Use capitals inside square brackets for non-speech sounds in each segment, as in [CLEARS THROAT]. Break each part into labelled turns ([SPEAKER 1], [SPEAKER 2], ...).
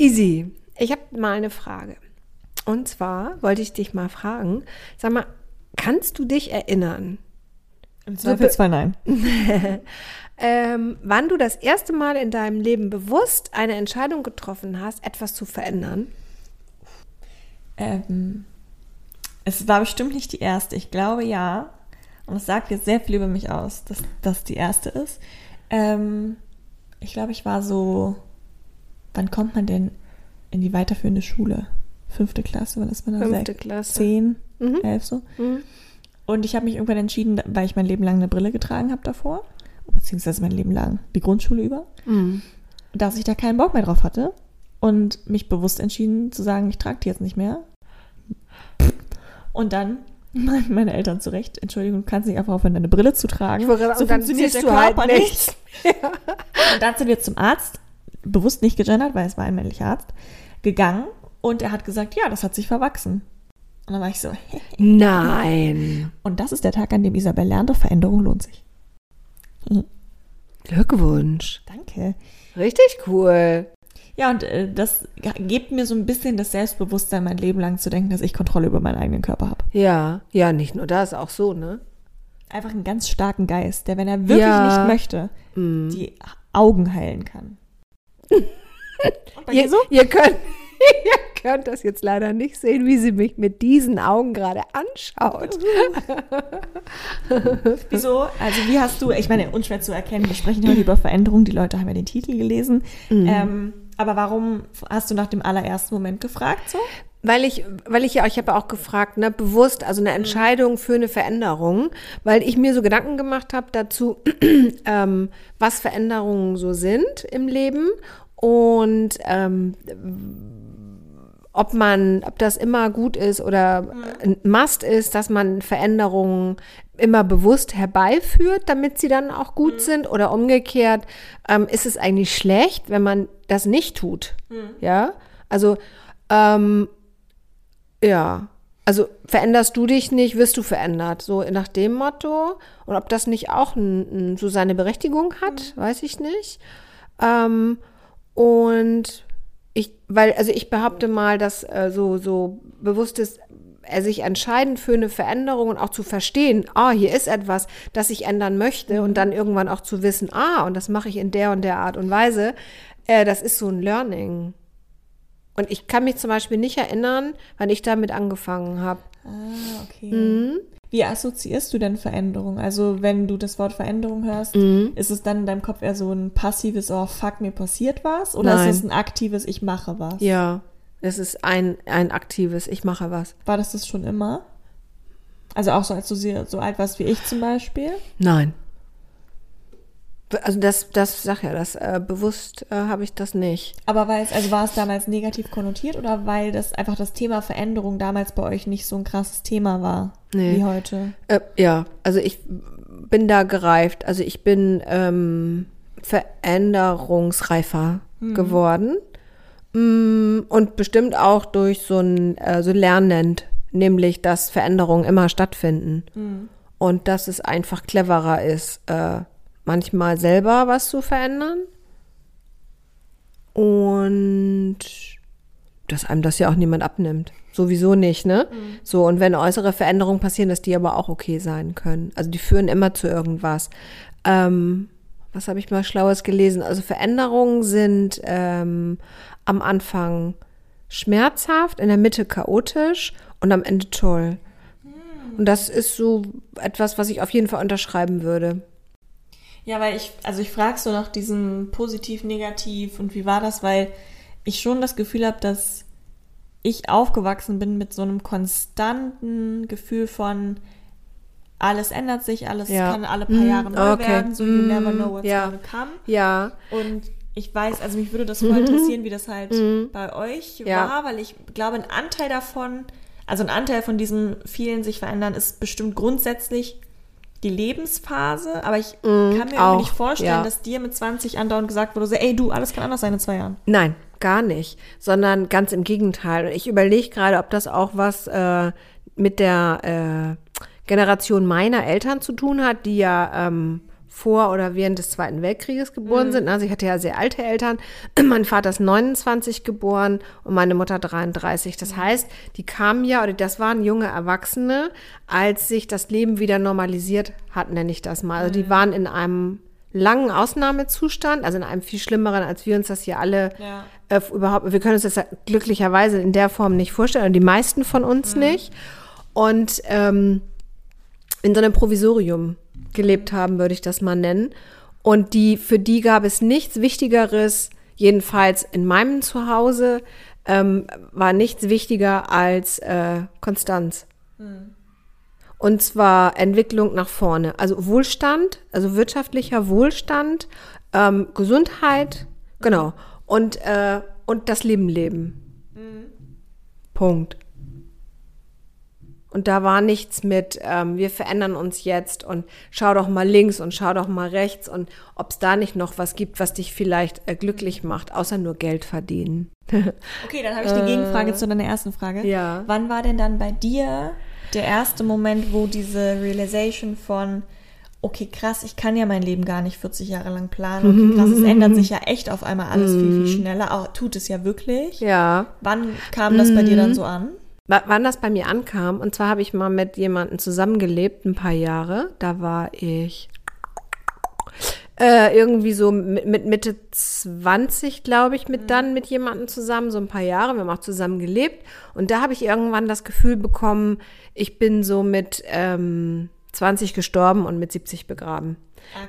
[SPEAKER 1] Easy. Ich habe mal eine Frage. Und zwar wollte ich dich mal fragen, sag mal, kannst du dich erinnern?
[SPEAKER 2] Im Zweifelsfall nein. [LAUGHS]
[SPEAKER 1] ähm, wann du das erste Mal in deinem Leben bewusst eine Entscheidung getroffen hast, etwas zu verändern?
[SPEAKER 2] Ähm, es war bestimmt nicht die erste. Ich glaube ja. Und es sagt jetzt sehr viel über mich aus, dass das die erste ist. Ähm, ich glaube, ich war so. Wann kommt man denn in die weiterführende Schule? Fünfte Klasse, wann ist man da?
[SPEAKER 1] Fünfte Klasse.
[SPEAKER 2] Zehn,
[SPEAKER 1] Mhm.
[SPEAKER 2] elf so.
[SPEAKER 1] Mhm.
[SPEAKER 2] Und ich habe mich irgendwann entschieden, weil ich mein Leben lang eine Brille getragen habe davor, beziehungsweise mein Leben lang die Grundschule über,
[SPEAKER 1] Mhm.
[SPEAKER 2] dass ich da keinen Bock mehr drauf hatte und mich bewusst entschieden zu sagen, ich trage die jetzt nicht mehr. Und dann [LAUGHS] meine Eltern zurecht, Entschuldigung, du kannst nicht einfach aufhören, deine Brille zu tragen.
[SPEAKER 1] Ich wollte
[SPEAKER 2] so
[SPEAKER 1] und dann
[SPEAKER 2] funktioniert der
[SPEAKER 1] du halt
[SPEAKER 2] Körper
[SPEAKER 1] nichts. [LAUGHS]
[SPEAKER 2] nicht. Und dann sind wir zum Arzt, bewusst nicht gegendert, weil es war ein männlicher Arzt, gegangen und er hat gesagt, ja, das hat sich verwachsen. Und dann war ich so, [LAUGHS]
[SPEAKER 1] Nein.
[SPEAKER 2] und das ist der Tag, an dem Isabel lernte, Veränderung lohnt sich.
[SPEAKER 1] Glückwunsch.
[SPEAKER 2] Danke.
[SPEAKER 1] Richtig cool.
[SPEAKER 2] Ja, und äh, das gibt mir so ein bisschen das Selbstbewusstsein, mein Leben lang zu denken, dass ich Kontrolle über meinen eigenen Körper habe.
[SPEAKER 1] Ja, ja, nicht nur das, auch so, ne?
[SPEAKER 2] Einfach einen ganz starken Geist, der, wenn er wirklich
[SPEAKER 1] Ja.
[SPEAKER 2] nicht möchte,
[SPEAKER 1] Mhm.
[SPEAKER 2] die Augen heilen kann. [LAUGHS]
[SPEAKER 1] Ihr,
[SPEAKER 2] so?
[SPEAKER 1] ihr, könnt, [LAUGHS] ihr könnt das jetzt leider nicht sehen, wie sie mich mit diesen Augen gerade anschaut. [LAUGHS]
[SPEAKER 2] Wieso? Also wie hast du, ich meine, unschwer zu erkennen, wir sprechen heute über Veränderungen, die Leute haben ja den Titel gelesen.
[SPEAKER 1] Mhm.
[SPEAKER 2] Ähm, aber warum hast du nach dem allerersten Moment gefragt so?
[SPEAKER 1] Weil ich, weil ich ja, ich habe auch gefragt, ne, bewusst, also eine Entscheidung für eine Veränderung, weil ich mir so Gedanken gemacht habe dazu, [CLEARS THROAT] ähm, was Veränderungen so sind im Leben und ähm, ob man, ob das immer gut ist oder ein Must ist, dass man Veränderungen immer bewusst herbeiführt, damit sie dann auch gut sind oder umgekehrt, ähm, ist es eigentlich schlecht, wenn man das nicht tut, ja, also ähm, ja, also veränderst du dich nicht, wirst du verändert. So nach dem Motto. Und ob das nicht auch n, n, so seine Berechtigung hat, weiß ich nicht. Ähm, und ich, weil, also ich behaupte mal, dass äh, so, so bewusstes er sich entscheiden für eine Veränderung und auch zu verstehen, ah, hier ist etwas, das ich ändern möchte und dann irgendwann auch zu wissen, ah, und das mache ich in der und der Art und Weise, äh, das ist so ein Learning. Und ich kann mich zum Beispiel nicht erinnern, wann ich damit angefangen habe.
[SPEAKER 2] Ah, okay.
[SPEAKER 1] Mhm.
[SPEAKER 2] Wie assoziierst du denn Veränderung? Also wenn du das Wort Veränderung hörst,
[SPEAKER 1] Mhm.
[SPEAKER 2] ist es dann in deinem Kopf eher so ein passives, oh fuck, mir passiert was? Oder
[SPEAKER 1] Nein.
[SPEAKER 2] ist es ein aktives, ich mache was?
[SPEAKER 1] Ja, es ist ein, ein aktives, ich mache was.
[SPEAKER 2] War das das schon immer? Also auch so, als du so alt warst wie ich zum Beispiel?
[SPEAKER 1] Nein. Also das, das sag ja, das äh, bewusst äh, habe ich das nicht.
[SPEAKER 2] Aber weil es, also war es damals negativ konnotiert oder weil das einfach das Thema Veränderung damals bei euch nicht so ein krasses Thema war
[SPEAKER 1] Nee.
[SPEAKER 2] wie heute?
[SPEAKER 1] Äh, ja, also ich bin da gereift. Also ich bin ähm, veränderungsreifer geworden. Mm, Und bestimmt auch durch so ein äh, so lernend, nämlich dass Veränderungen immer stattfinden. Und dass es einfach cleverer ist, äh, manchmal selber was zu verändern. Und dass einem das ja auch niemand abnimmt. Sowieso nicht, ne? So, und wenn äußere Veränderungen passieren, dass die aber auch okay sein können. Also die führen immer zu irgendwas. Ähm, was habe ich mal Schlaues gelesen? Also Veränderungen sind ähm, am Anfang schmerzhaft, in der Mitte chaotisch und am Ende toll. Und das ist so etwas, was ich auf jeden Fall unterschreiben würde.
[SPEAKER 2] Ja, weil ich, also ich frage so nach diesem positiv, negativ und wie war das, weil ich schon das Gefühl habe, dass ich aufgewachsen bin mit so einem konstanten Gefühl von alles ändert sich, alles
[SPEAKER 1] Ja.
[SPEAKER 2] kann alle paar
[SPEAKER 1] Mm,
[SPEAKER 2] Jahre neu
[SPEAKER 1] okay.
[SPEAKER 2] werden, so you never know what's
[SPEAKER 1] ja.
[SPEAKER 2] gonna come.
[SPEAKER 1] Ja.
[SPEAKER 2] Und ich weiß, also mich würde das [LAUGHS] voll interessieren, wie das halt bei euch
[SPEAKER 1] Ja.
[SPEAKER 2] war, weil ich glaube, ein Anteil davon, also ein Anteil von diesem vielen sich verändern, ist bestimmt grundsätzlich die Lebensphase, aber ich kann mir
[SPEAKER 1] auch,
[SPEAKER 2] nicht vorstellen,
[SPEAKER 1] ja.
[SPEAKER 2] dass dir mit 20 andauernd gesagt wurde, so, ey du, alles kann anders sein in zwei Jahren.
[SPEAKER 1] Nein, gar nicht, sondern ganz im Gegenteil. Und ich überlege gerade, ob das auch was äh, mit der äh, Generation meiner Eltern zu tun hat, die ja ähm, vor oder während des Zweiten Weltkrieges geboren sind. Also ich hatte ja sehr alte Eltern. [CLEARS THROAT] Mein Vater ist 29 geboren und meine Mutter 33. Das heißt, die kamen ja, oder das waren junge Erwachsene, als sich das Leben wieder normalisiert hat, nenne ich das mal. Also die waren in einem langen Ausnahmezustand, also in einem viel schlimmeren, als wir uns das hier alle
[SPEAKER 2] Ja.
[SPEAKER 1] äh, überhaupt, wir können uns das ja glücklicherweise in der Form nicht vorstellen, und die meisten von uns nicht. Und ähm, in so einem Provisorium gelebt haben, würde ich das mal nennen. Und die, für die gab es nichts Wichtigeres, jedenfalls in meinem Zuhause, ähm, war nichts wichtiger als äh, Konstanz. Und zwar Entwicklung nach vorne. Also Wohlstand, also wirtschaftlicher Wohlstand, ähm, Gesundheit, genau. Und, äh, und das Leben leben. Punkt. Und da war nichts mit, ähm, wir verändern uns jetzt und schau doch mal links und schau doch mal rechts und ob es da nicht noch was gibt, was dich vielleicht äh, glücklich macht, außer nur Geld verdienen. [LAUGHS]
[SPEAKER 2] Okay, dann habe ich die Gegenfrage zu deiner ersten Frage.
[SPEAKER 1] ja.
[SPEAKER 2] Wann war denn dann bei dir der erste Moment, wo diese Realization von, okay, krass, ich kann ja mein Leben gar nicht 40 Jahre lang planen. Okay, krass, es ändert sich ja echt auf einmal alles viel, viel schneller. Auch tut es ja wirklich.
[SPEAKER 1] Ja.
[SPEAKER 2] Wann kam das bei dir dann so an?
[SPEAKER 1] Wa- Wann das bei mir ankam, und zwar habe ich mal mit jemandem zusammengelebt, ein paar Jahre. Da war ich äh, irgendwie so mit, mit Mitte 20, glaube ich, mit dann mit jemandem zusammen, so ein paar Jahre. Wir haben auch zusammen gelebt. Und da habe ich irgendwann das Gefühl bekommen, ich bin so mit ähm, 20 gestorben und mit 70 begraben.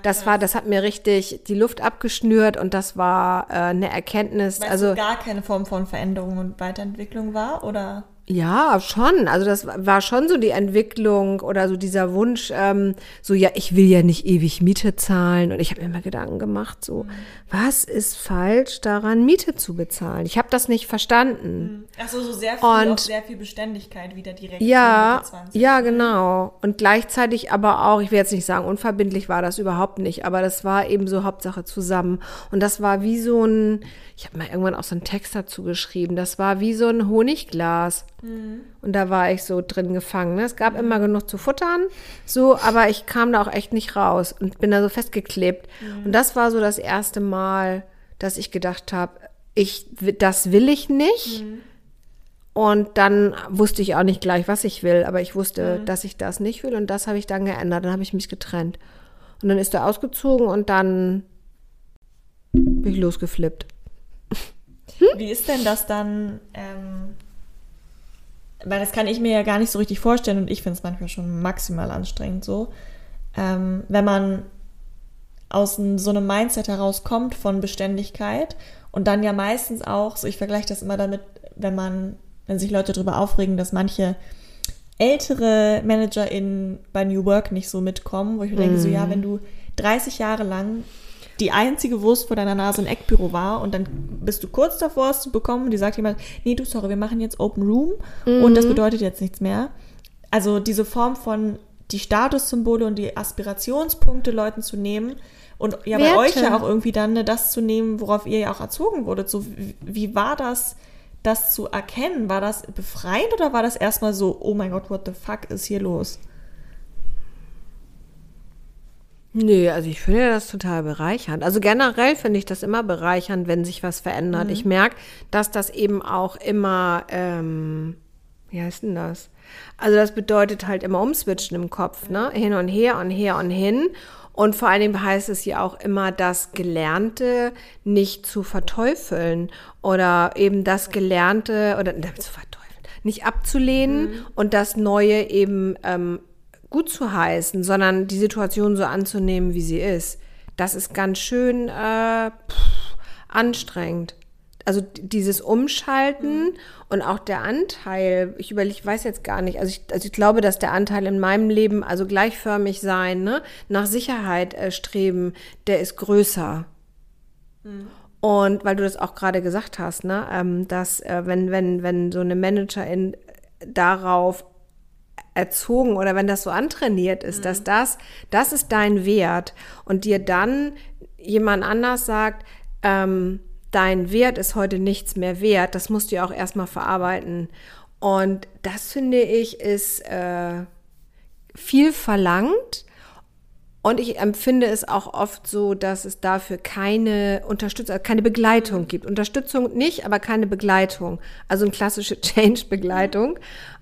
[SPEAKER 1] Das war, das hat mir richtig die Luft abgeschnürt und das war äh, eine Erkenntnis.
[SPEAKER 2] Weil
[SPEAKER 1] also
[SPEAKER 2] gar keine Form von Veränderung und Weiterentwicklung war? Oder?
[SPEAKER 1] Ja, schon. Also das war schon so die Entwicklung oder so dieser Wunsch, ähm, so ja, ich will ja nicht ewig Miete zahlen. Und ich habe mir immer Gedanken gemacht, so, was ist falsch daran, Miete zu bezahlen? Ich habe das nicht verstanden.
[SPEAKER 2] Achso, so sehr viel,
[SPEAKER 1] Und-
[SPEAKER 2] auch sehr viel Beständigkeit wieder direkt.
[SPEAKER 1] Ja,
[SPEAKER 2] mit 20.
[SPEAKER 1] ja, genau. Und gleichzeitig aber auch, ich will jetzt nicht sagen, unverbindlich war das überhaupt nicht, aber das war eben so Hauptsache zusammen. Und das war wie so ein, ich habe mal irgendwann auch so einen Text dazu geschrieben, das war wie so ein Honigglas. Und da war ich so drin gefangen. Ne? Es gab immer genug zu futtern, so, aber ich kam da auch echt nicht raus und bin da so festgeklebt. Und das war so das erste Mal, dass ich gedacht habe, ich, das will ich nicht. Und dann wusste ich auch nicht gleich, was ich will, aber ich wusste, dass ich das nicht will und das habe ich dann geändert. Dann habe ich mich getrennt. Und dann ist er ausgezogen und dann bin ich losgeflippt.
[SPEAKER 2] Wie ist denn das dann? Ähm, weil das kann ich mir ja gar nicht so richtig vorstellen und ich finde es manchmal schon maximal anstrengend so. Ähm, wenn man aus so einem Mindset herauskommt von Beständigkeit und dann ja meistens auch, so ich vergleiche das immer damit, wenn man, wenn sich Leute darüber aufregen, dass manche ältere ManagerInnen bei New Work nicht so mitkommen, wo ich mir denke, so ja, wenn du 30 Jahre lang die einzige Wurst vor deiner Nase ein Eckbüro war und dann bist du kurz davor, es zu bekommen und die sagt jemand, nee, du, sorry, wir machen jetzt Open Room und das bedeutet jetzt nichts mehr. Also diese Form von die Statussymbole und die Aspirationspunkte Leuten zu nehmen und ja bei
[SPEAKER 1] Werte.
[SPEAKER 2] euch ja auch irgendwie dann ne, das zu nehmen, worauf ihr ja auch erzogen wurdet. So, wie, wie war das, das zu erkennen? War das befreiend oder war das erstmal so, oh mein Gott, what the fuck ist hier los?
[SPEAKER 1] Nee, also ich finde das total bereichernd. Also generell finde ich das immer bereichernd, wenn sich was verändert. Ich merke, dass das eben auch immer, ähm, wie heißt denn das? Also das bedeutet halt immer umswitchen im Kopf, ne? Hin und her und her und hin. Und vor allen Dingen heißt es ja auch immer, das Gelernte nicht zu verteufeln oder eben das Gelernte oder ne, zu verteufeln, nicht abzulehnen und das Neue eben ähm, gut zu heißen, sondern die Situation so anzunehmen, wie sie ist. Das ist ganz schön äh, pff, anstrengend. Also dieses Umschalten und auch der Anteil, ich überlege, ich weiß jetzt gar nicht, also ich, also ich glaube, dass der Anteil in meinem Leben, also gleichförmig sein, ne, nach Sicherheit äh, streben, der ist größer. Und weil du das auch gerade gesagt hast, ne, ähm, dass äh, wenn, wenn, wenn so eine Managerin darauf erzogen oder wenn das so antrainiert ist, dass das, das ist dein Wert und dir dann jemand anders sagt, ähm, dein Wert ist heute nichts mehr wert, das musst du ja auch erstmal verarbeiten. Und das finde ich ist äh, viel verlangt. Und ich empfinde es auch oft so, dass es dafür keine Unterstützung, also keine Begleitung gibt. Unterstützung nicht, aber keine Begleitung. Also eine klassische [LAUGHS] Change-Begleitung.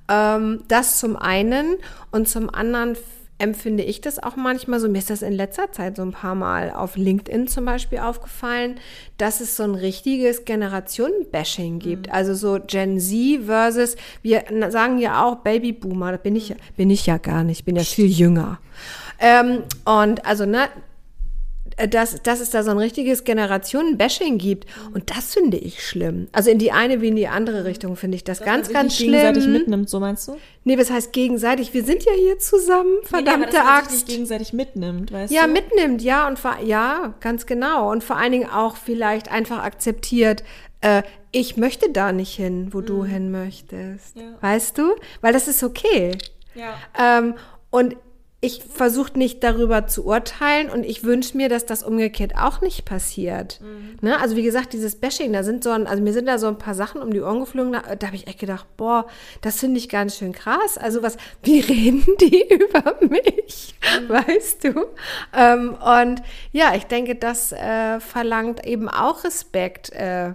[SPEAKER 1] Ähm, das zum einen. Und zum anderen empfinde ich das auch manchmal so, mir ist das in letzter Zeit so ein paar Mal auf LinkedIn zum Beispiel aufgefallen, dass es so ein richtiges Generationen-Bashing gibt. Mhm. Also so Gen Z versus, wir sagen ja auch Babyboomer, da bin ich, bin ich ja gar nicht, bin ja viel jünger. Ähm, und also, ne, dass, dass es da so ein richtiges Generationen-Bashing gibt. Und das finde ich schlimm. Also in die eine wie in die andere Richtung finde ich das dass ganz, ganz schlimm. gegenseitig
[SPEAKER 2] mitnimmt, so meinst du?
[SPEAKER 1] Nee, was heißt gegenseitig? Wir sind ja hier zusammen, verdammte nee, aber
[SPEAKER 2] Axt. Sich gegenseitig mitnimmt, weißt
[SPEAKER 1] ja,
[SPEAKER 2] du?
[SPEAKER 1] Ja, mitnimmt, ja. Und ja, ganz genau. Und vor allen Dingen auch vielleicht einfach akzeptiert, äh, ich möchte da nicht hin, wo mhm. du hin möchtest. Ja. Weißt du? Weil das ist okay. Ja. Ähm, und ich versuche nicht darüber zu urteilen und ich wünsche mir, dass das umgekehrt auch nicht passiert. Mhm. Ne? Also wie gesagt, dieses Bashing, da sind so ein, also mir sind da so ein paar Sachen um die Ohren geflogen, da, da habe ich echt gedacht, boah, das finde ich ganz schön krass. Also was, [LAUGHS] wie reden die [LAUGHS] über mich? Mhm. Weißt du? Ähm, und ja, ich denke, das äh, verlangt eben auch Respekt. Äh,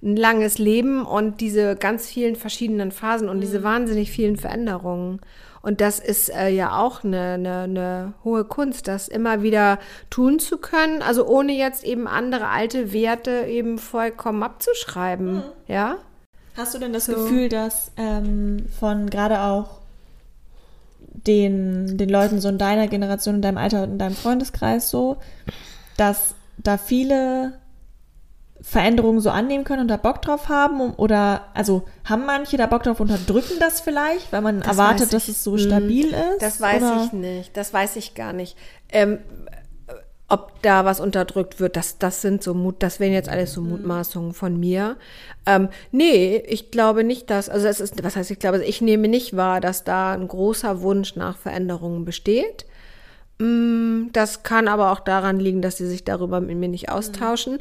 [SPEAKER 1] ein langes Leben und diese ganz vielen verschiedenen Phasen und mhm. diese wahnsinnig vielen Veränderungen. Und das ist äh, ja auch eine, eine, eine hohe Kunst, das immer wieder tun zu können, also ohne jetzt eben andere alte Werte eben vollkommen abzuschreiben. Mhm. Ja?
[SPEAKER 2] Hast du denn das so. Gefühl, dass ähm, von gerade auch den, den Leuten so in deiner Generation, in deinem Alter und in deinem Freundeskreis so, dass da viele Veränderungen so annehmen können und da Bock drauf haben? Oder, also haben manche da Bock drauf, unterdrücken das vielleicht, weil man das erwartet, dass es so hm. stabil ist?
[SPEAKER 1] Das weiß oder? ich nicht. Das weiß ich gar nicht. Ähm, ob da was unterdrückt wird, das, das sind so Mut, das wären jetzt alles so hm. Mutmaßungen von mir. Ähm, nee, ich glaube nicht, dass, also es ist, was heißt ich glaube, ich nehme nicht wahr, dass da ein großer Wunsch nach Veränderungen besteht. Mm, das kann aber auch daran liegen, dass sie sich darüber mit mir nicht hm. austauschen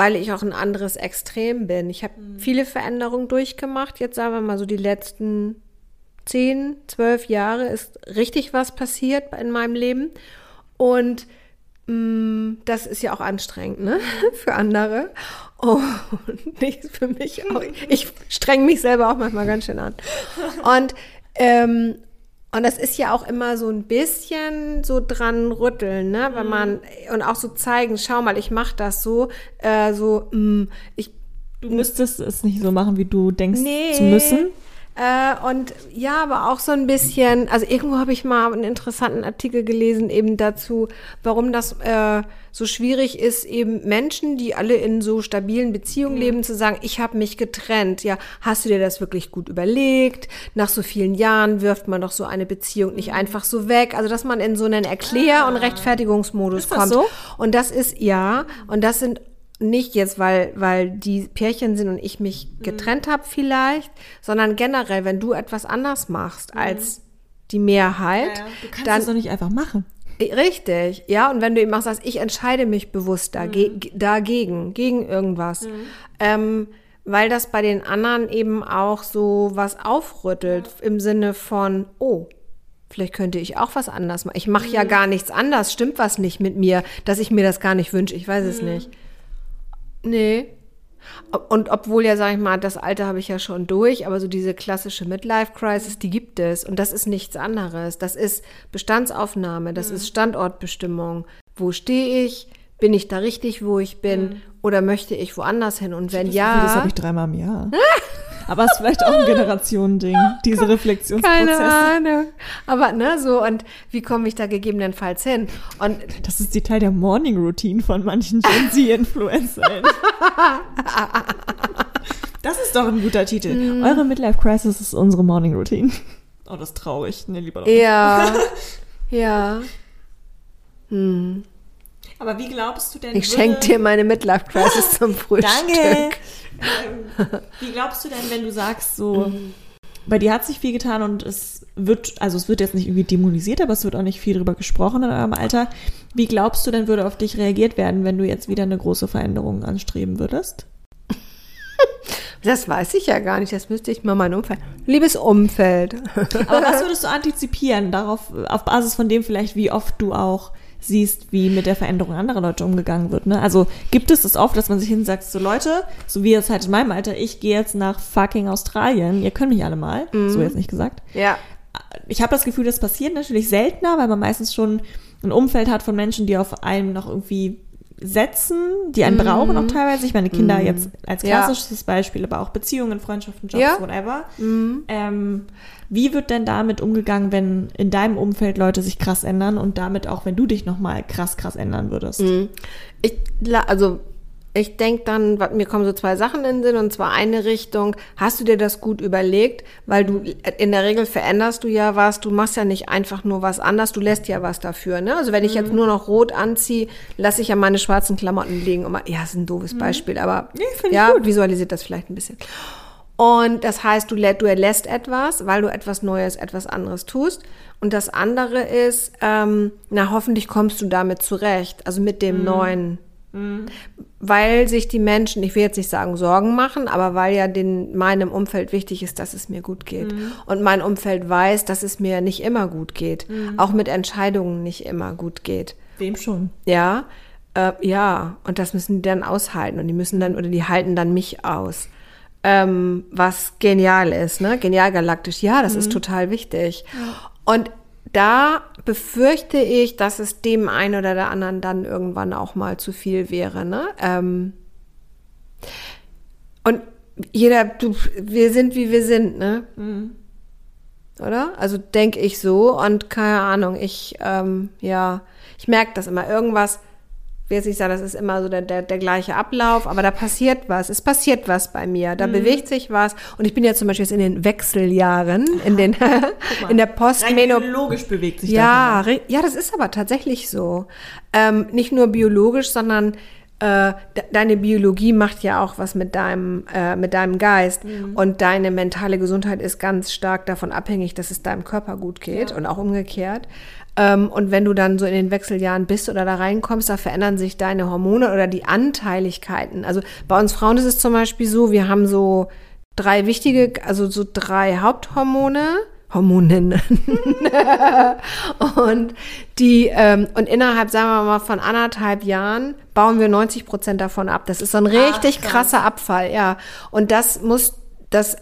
[SPEAKER 1] weil ich auch ein anderes Extrem bin. Ich habe mhm. viele Veränderungen durchgemacht. Jetzt sagen wir mal so die letzten zehn, zwölf Jahre ist richtig was passiert in meinem Leben. Und mh, mm, das ist ja auch anstrengend, ne? [LAUGHS] Für andere. Und [LAUGHS] nicht für mich auch. Ich streng mich selber auch manchmal ganz schön an. Und ähm, und das ist ja auch immer so ein bisschen so dran rütteln, ne? Wenn mhm. man und auch so zeigen, schau mal, ich mache das so, äh, so, mh, mm, ich.
[SPEAKER 2] Du müsstest es nicht so machen, wie du denkst nee. zu müssen.
[SPEAKER 1] Äh, und ja, aber auch so ein bisschen, also irgendwo habe ich mal einen interessanten Artikel gelesen, eben dazu, warum das äh, so schwierig ist, eben Menschen, die alle in so stabilen Beziehungen mhm. leben, zu sagen, ich habe mich getrennt. Ja, hast du dir das wirklich gut überlegt? Nach so vielen Jahren wirft man doch so eine Beziehung nicht mhm. einfach so weg. Also, dass man in so einen Erklär- und ah. Rechtfertigungsmodus kommt. So? Und das ist, ja, und das sind nicht jetzt, weil, weil die Pärchen sind und ich mich mhm. getrennt mhm. habe vielleicht, sondern generell, wenn du etwas anders machst mhm. als die Mehrheit, ja, ja.
[SPEAKER 2] Du kannst dann, das doch nicht einfach machen.
[SPEAKER 1] Richtig, ja, und wenn du eben machst, sagst, ich entscheide mich bewusst dage mhm. dagegen, gegen irgendwas, mhm. ähm, weil das bei den anderen eben auch so was aufrüttelt ja. im Sinne von, oh, vielleicht könnte ich auch was anders machen. Ich mache ja mhm. gar nichts anders, stimmt was nicht mit mir, dass ich mir das gar nicht wünsche, ich weiß es nicht. Nee. Und obwohl ja, sag ich mal, das Alter habe ich ja schon durch, aber so diese klassische Midlife-Crisis, die gibt es. Und das ist nichts anderes. Das ist Bestandsaufnahme, das mhm. ist Standortbestimmung. Wo stehe ich? Bin ich da richtig, wo ich bin? Mhm. Oder möchte ich woanders hin? Und wenn
[SPEAKER 2] das
[SPEAKER 1] ja.
[SPEAKER 2] Das habe ich dreimal im Jahr. [LAUGHS] Aber es ist vielleicht auch ein Generationending, [LAUGHS] diese Reflexionsprozesse.
[SPEAKER 1] Keine Ahnung. Aber ne, so und wie komme ich da gegebenenfalls hin? Und
[SPEAKER 2] das ist die Teil der Morning Routine von manchen Gen Z-Influencern. [LAUGHS] das ist doch ein guter Titel. Mm. Eure Midlife Crisis ist unsere Morning Routine. Oh, das ist traurig. Nee, lieber
[SPEAKER 1] doch. Ja. [LAUGHS] ja. Hm.
[SPEAKER 2] Aber wie glaubst du denn?
[SPEAKER 1] Ich schenke dir meine Midlife Crisis [LAUGHS] zum Frühstück.
[SPEAKER 2] Danke. [LAUGHS] Ähm, wie glaubst du denn, wenn du sagst, so, bei dir hat sich viel getan und es wird, also es wird jetzt nicht irgendwie dämonisiert, aber es wird auch nicht viel drüber gesprochen in eurem Alter. Wie glaubst du denn, würde auf dich reagiert werden, wenn du jetzt wieder eine große Veränderung anstreben würdest? [LAUGHS]
[SPEAKER 1] Das weiß ich ja gar nicht. Das müsste ich mal mein Umfeld. Liebes Umfeld.
[SPEAKER 2] Aber was würdest du antizipieren, darauf, auf Basis von dem vielleicht, wie oft du auch siehst, wie mit der Veränderung anderer Leute umgegangen wird. Ne? Also gibt es das oft, dass man sich hinsagt, so Leute, so wie jetzt halt in meinem Alter, ich gehe jetzt nach fucking Australien, ihr könnt mich alle mal,
[SPEAKER 1] Mhm.
[SPEAKER 2] so jetzt nicht gesagt.
[SPEAKER 1] Ja.
[SPEAKER 2] Ich habe das Gefühl, das passiert natürlich seltener, weil man meistens schon ein Umfeld hat von Menschen, die auf einem noch irgendwie setzen, die einen brauchen auch teilweise. Ich meine, Kinder jetzt als
[SPEAKER 1] Mhm. Ja.
[SPEAKER 2] klassisches Beispiel, aber auch Beziehungen, Freundschaften, Jobs,
[SPEAKER 1] Ja. Mhm.
[SPEAKER 2] whatever. Ähm, wie wird denn damit umgegangen, wenn in deinem Umfeld Leute sich krass ändern und damit auch, wenn du dich nochmal krass, krass ändern würdest?
[SPEAKER 1] Ich, la- also, ich denke dann, mir kommen so zwei Sachen in den Sinn, und zwar eine Richtung, hast du dir das gut überlegt? Weil du, in der Regel veränderst du ja was, du machst ja nicht einfach nur was anders, du lässt ja was dafür, ne? Also wenn ich jetzt nur noch rot anziehe, lasse ich ja meine schwarzen Klamotten liegen. Und mal, ja, ist ein doofes Beispiel, aber
[SPEAKER 2] Nee,
[SPEAKER 1] ja,
[SPEAKER 2] gut.
[SPEAKER 1] visualisiert das vielleicht ein bisschen. Und das heißt, du, du erlässt etwas, weil du etwas Neues, etwas anderes tust. Und das andere ist, ähm, na, hoffentlich kommst du damit zurecht, also mit dem Neuen. Weil sich die Menschen, ich will jetzt nicht sagen Sorgen machen, aber weil ja den, meinem Umfeld wichtig ist, dass es mir gut geht. Und mein Umfeld weiß, dass es mir nicht immer gut geht. Auch mit Entscheidungen nicht immer gut geht.
[SPEAKER 2] Wem schon?
[SPEAKER 1] Ja, äh, ja, und das müssen die dann aushalten und die müssen dann, oder die halten dann mich aus. Ähm, was genial ist, ne? Genial galaktisch. Ja, das ist total wichtig. Und da befürchte ich, dass es dem einen oder der anderen dann irgendwann auch mal zu viel wäre, ne? Ähm, und jeder, du, wir sind wie wir sind, ne? Oder? Also denke ich so und keine Ahnung, ich, ähm, ja, ich merke das immer. Irgendwas, will jetzt nicht sagen, das ist immer so der, der, der gleiche Ablauf, aber da passiert was. Es passiert was bei mir. Da bewegt sich was. Und ich bin ja zum Beispiel jetzt in den Wechseljahren, in den, [LAUGHS] in der Postmenopause.
[SPEAKER 2] biologisch bewegt sich
[SPEAKER 1] Ja, re- ja, das ist aber tatsächlich so. Ähm, nicht nur biologisch, sondern äh, de deine Biologie macht ja auch was mit deinem, äh, mit deinem Geist. Und deine mentale Gesundheit ist ganz stark davon abhängig, dass es deinem Körper gut geht und auch umgekehrt. Ähm, und wenn du dann so in den Wechseljahren bist oder da reinkommst, da verändern sich deine Hormone oder die Anteiligkeiten. Also bei uns Frauen ist es zum Beispiel so, wir haben so drei wichtige, also so drei Haupthormone. Hormonen. [LAUGHS] und die, ähm, und innerhalb, sagen wir mal, von anderthalb Jahren bauen wir 90 Prozent davon ab. Das ist so ein richtig krasser Abfall, ja. Und das muss, das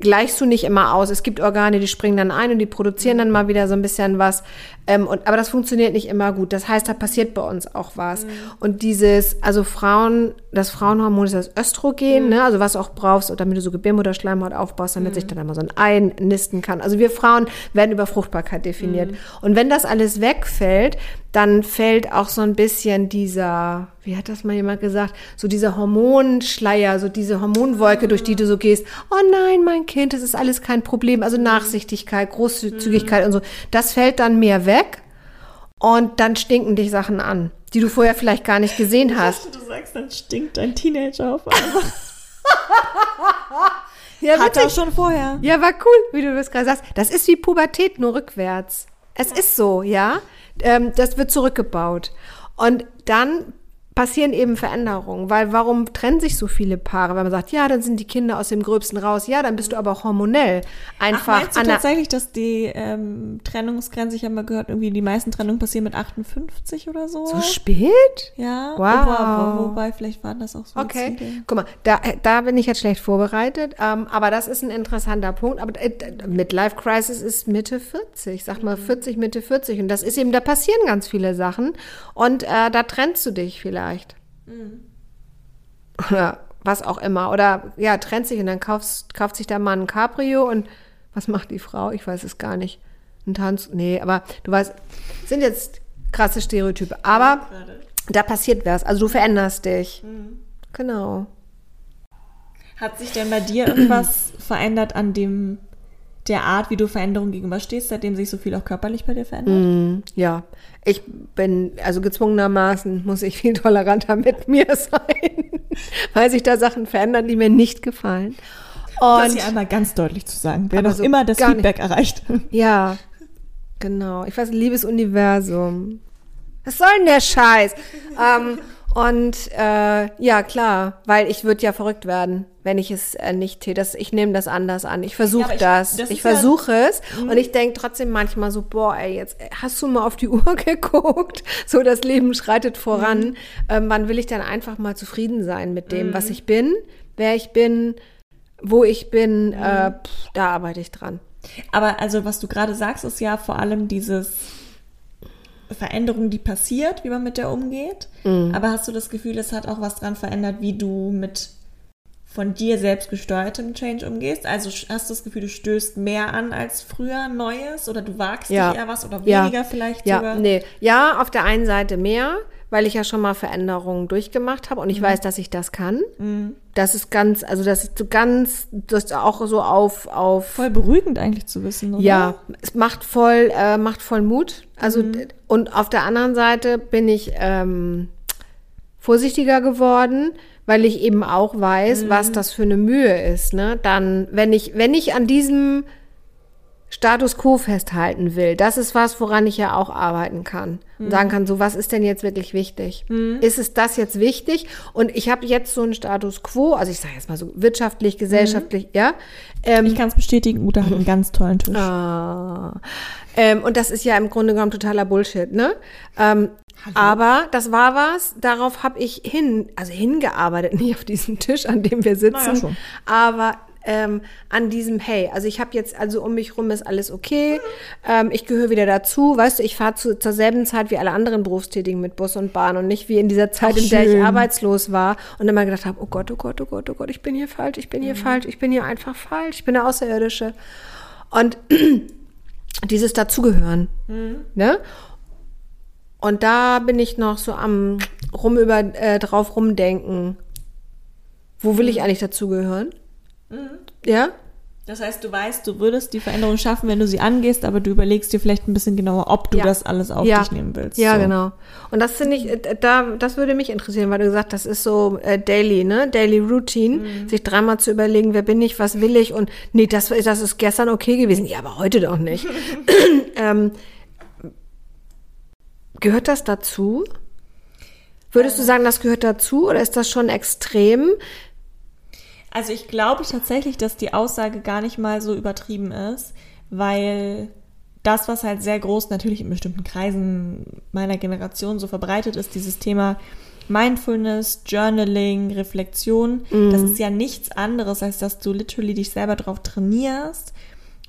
[SPEAKER 1] gleichst du nicht immer aus. Es gibt Organe, die springen dann ein und die produzieren dann mal wieder so ein bisschen was. Ähm, und, aber das funktioniert nicht immer gut. Das heißt, da passiert bei uns auch was. Und dieses, also Frauen, das Frauenhormon ist das Östrogen, ne? also was du auch brauchst, damit du so Gebärmutterschleimhaut aufbaust, damit sich dann einmal so ein Ei nisten kann. Also wir Frauen werden über Fruchtbarkeit definiert. Und wenn das alles wegfällt, dann fällt auch so ein bisschen dieser, wie hat das mal jemand gesagt, so dieser Hormonschleier, so diese Hormonwolke, durch die du so gehst. Oh nein, mein Kind, das ist alles kein Problem. Also Nachsichtigkeit, Großzügigkeit und so. Das fällt dann mehr weg und dann stinken dich Sachen an, die du vorher vielleicht gar nicht gesehen hast.
[SPEAKER 2] Du sagst, dann stinkt dein Teenager auf einmal. [LAUGHS]
[SPEAKER 1] Ja,
[SPEAKER 2] Hat er schon vorher.
[SPEAKER 1] Ja, war cool, wie du das gerade sagst. Das ist wie Pubertät, nur rückwärts. Es ist so, ja. Ähm, das wird zurückgebaut. Und dann passieren eben Veränderungen, weil warum trennen sich so viele Paare? Weil man sagt, ja, dann sind die Kinder aus dem Gröbsten raus, ja, dann bist du aber auch hormonell
[SPEAKER 2] Ach,
[SPEAKER 1] einfach
[SPEAKER 2] meinst du tatsächlich, dass die ähm, Trennungsgrenze, ich habe mal gehört, irgendwie die meisten Trennungen passieren mit 58 oder so?
[SPEAKER 1] so spät?
[SPEAKER 2] ja,
[SPEAKER 1] Wow.
[SPEAKER 2] Aber, wobei, vielleicht waren das auch so
[SPEAKER 1] Okay, guck mal, da, da bin ich jetzt schlecht vorbereitet, ähm, aber das ist ein interessanter Punkt. Aber äh, Midlife Crisis ist Mitte 40, sag mal 40, Mitte 40. Und das ist eben, da passieren ganz viele Sachen und äh, da trennst du dich vielleicht. Oder was auch immer. Oder ja, trennt sich und dann kaufst, kauft sich der Mann ein Cabrio und was macht die Frau? Ich weiß es gar nicht. Ein Tanz? Nee, aber du weißt, sind jetzt krasse Stereotype. Aber da passiert was. Also du veränderst dich. Genau.
[SPEAKER 2] Hat sich denn bei dir irgendwas verändert an dem der Art, wie du Veränderungen gegenüberstehst, seitdem sich so viel auch körperlich bei dir verändert?
[SPEAKER 1] Mm, ja, ich bin, also gezwungenermaßen muss ich viel toleranter mit [LAUGHS] mir sein, weil sich da Sachen verändern, die mir nicht gefallen.
[SPEAKER 2] Und das hier einmal ganz deutlich zu sagen, wer noch so immer das Feedback nicht. erreicht.
[SPEAKER 1] Ja, genau. Ich weiß, liebes Universum. Was soll denn der Scheiß? ähm, und äh, ja, klar, weil ich würde ja verrückt werden, wenn ich es äh, nicht täte. Ich nehme das anders an. Ich versuche ja, das. das. Ich versuche ja, es. Mhm. Und ich denke trotzdem manchmal so, boah, ey, jetzt hast du mal auf die [LAUGHS] Uhr geguckt. So, das Leben schreitet voran. Mhm. Ähm, wann will ich dann einfach mal zufrieden sein mit dem, mhm. was ich bin, wer ich bin, wo ich bin? Äh, pff, da arbeite ich dran.
[SPEAKER 2] Aber also, was du gerade sagst, ist ja vor allem dieses Veränderung, die passiert, wie man mit der umgeht. Mhm. Aber hast du das Gefühl, es hat auch was dran verändert, wie du mit von dir selbst gesteuertem Change umgehst? Also hast du das Gefühl, du stößt mehr an als früher Neues oder du wagst ja. eher was oder weniger ja. vielleicht
[SPEAKER 1] ja.
[SPEAKER 2] sogar?
[SPEAKER 1] Nee. Ja, auf der einen Seite mehr, weil ich ja schon mal Veränderungen durchgemacht habe und ich mhm. weiß, dass ich das kann. Mhm. Das ist ganz, also das ist so ganz, das ist auch so auf, auf.
[SPEAKER 2] Voll beruhigend eigentlich zu wissen, oder?
[SPEAKER 1] Ja, es macht voll, äh, macht voll Mut. Also, mhm. und auf der anderen Seite bin ich ähm, vorsichtiger geworden, weil ich eben auch weiß, mhm. was das für eine Mühe ist. Ne? Dann, wenn ich, wenn ich an diesem Status quo festhalten will, das ist was, woran ich ja auch arbeiten kann und mhm. sagen kann, so was ist denn jetzt wirklich wichtig? Mhm. Ist es das jetzt wichtig? Und ich habe jetzt so einen Status quo, also ich sage jetzt mal so wirtschaftlich, gesellschaftlich, mhm. ja.
[SPEAKER 2] Ähm, ich kann es bestätigen, Uta hat einen ganz tollen Tisch.
[SPEAKER 1] Ah, ähm, und das ist ja im Grunde genommen totaler Bullshit, ne? Ähm, aber das war was, darauf habe ich hin, also hingearbeitet, [LAUGHS] nicht auf diesen Tisch, an dem wir sitzen, naja, aber ähm, an diesem Hey, also ich habe jetzt, also um mich rum ist alles okay, ähm, ich gehöre wieder dazu, weißt du, ich fahre zu, zur selben Zeit wie alle anderen Berufstätigen mit Bus und Bahn und nicht wie in dieser Zeit, Ach, in der schön. ich arbeitslos war und immer gedacht habe, oh Gott, oh Gott, oh Gott, oh Gott, ich bin hier falsch, ich bin hier mhm. falsch, ich bin hier einfach falsch, ich bin eine Außerirdische. Und [CLEARS THROAT] dieses Dazugehören, mhm. ne? Und da bin ich noch so am rum über äh, drauf rumdenken. Wo will ich mhm. eigentlich dazugehören? Mhm. Ja?
[SPEAKER 2] Das heißt, du weißt, du würdest die Veränderung schaffen, wenn du sie angehst, aber du überlegst dir vielleicht ein bisschen genauer, ob du ja. das alles auf ja. dich nehmen willst.
[SPEAKER 1] Ja, so. genau. Und das finde ich, äh, da, das würde mich interessieren, weil du gesagt, das ist so äh, Daily, ne? Daily Routine, mhm. sich dreimal zu überlegen, wer bin ich, was will ich und nee, das, das ist gestern okay gewesen. Ja, aber heute doch nicht. [LAUGHS] ähm, gehört das dazu? Würdest du ähm. sagen, das gehört dazu oder ist das schon extrem?
[SPEAKER 2] Also ich glaube tatsächlich, dass die Aussage gar nicht mal so übertrieben ist, weil das, was halt sehr groß natürlich in bestimmten Kreisen meiner Generation so verbreitet ist, dieses Thema Mindfulness, Journaling, Reflexion, mhm. das ist ja nichts anderes, als dass du literally dich selber darauf trainierst,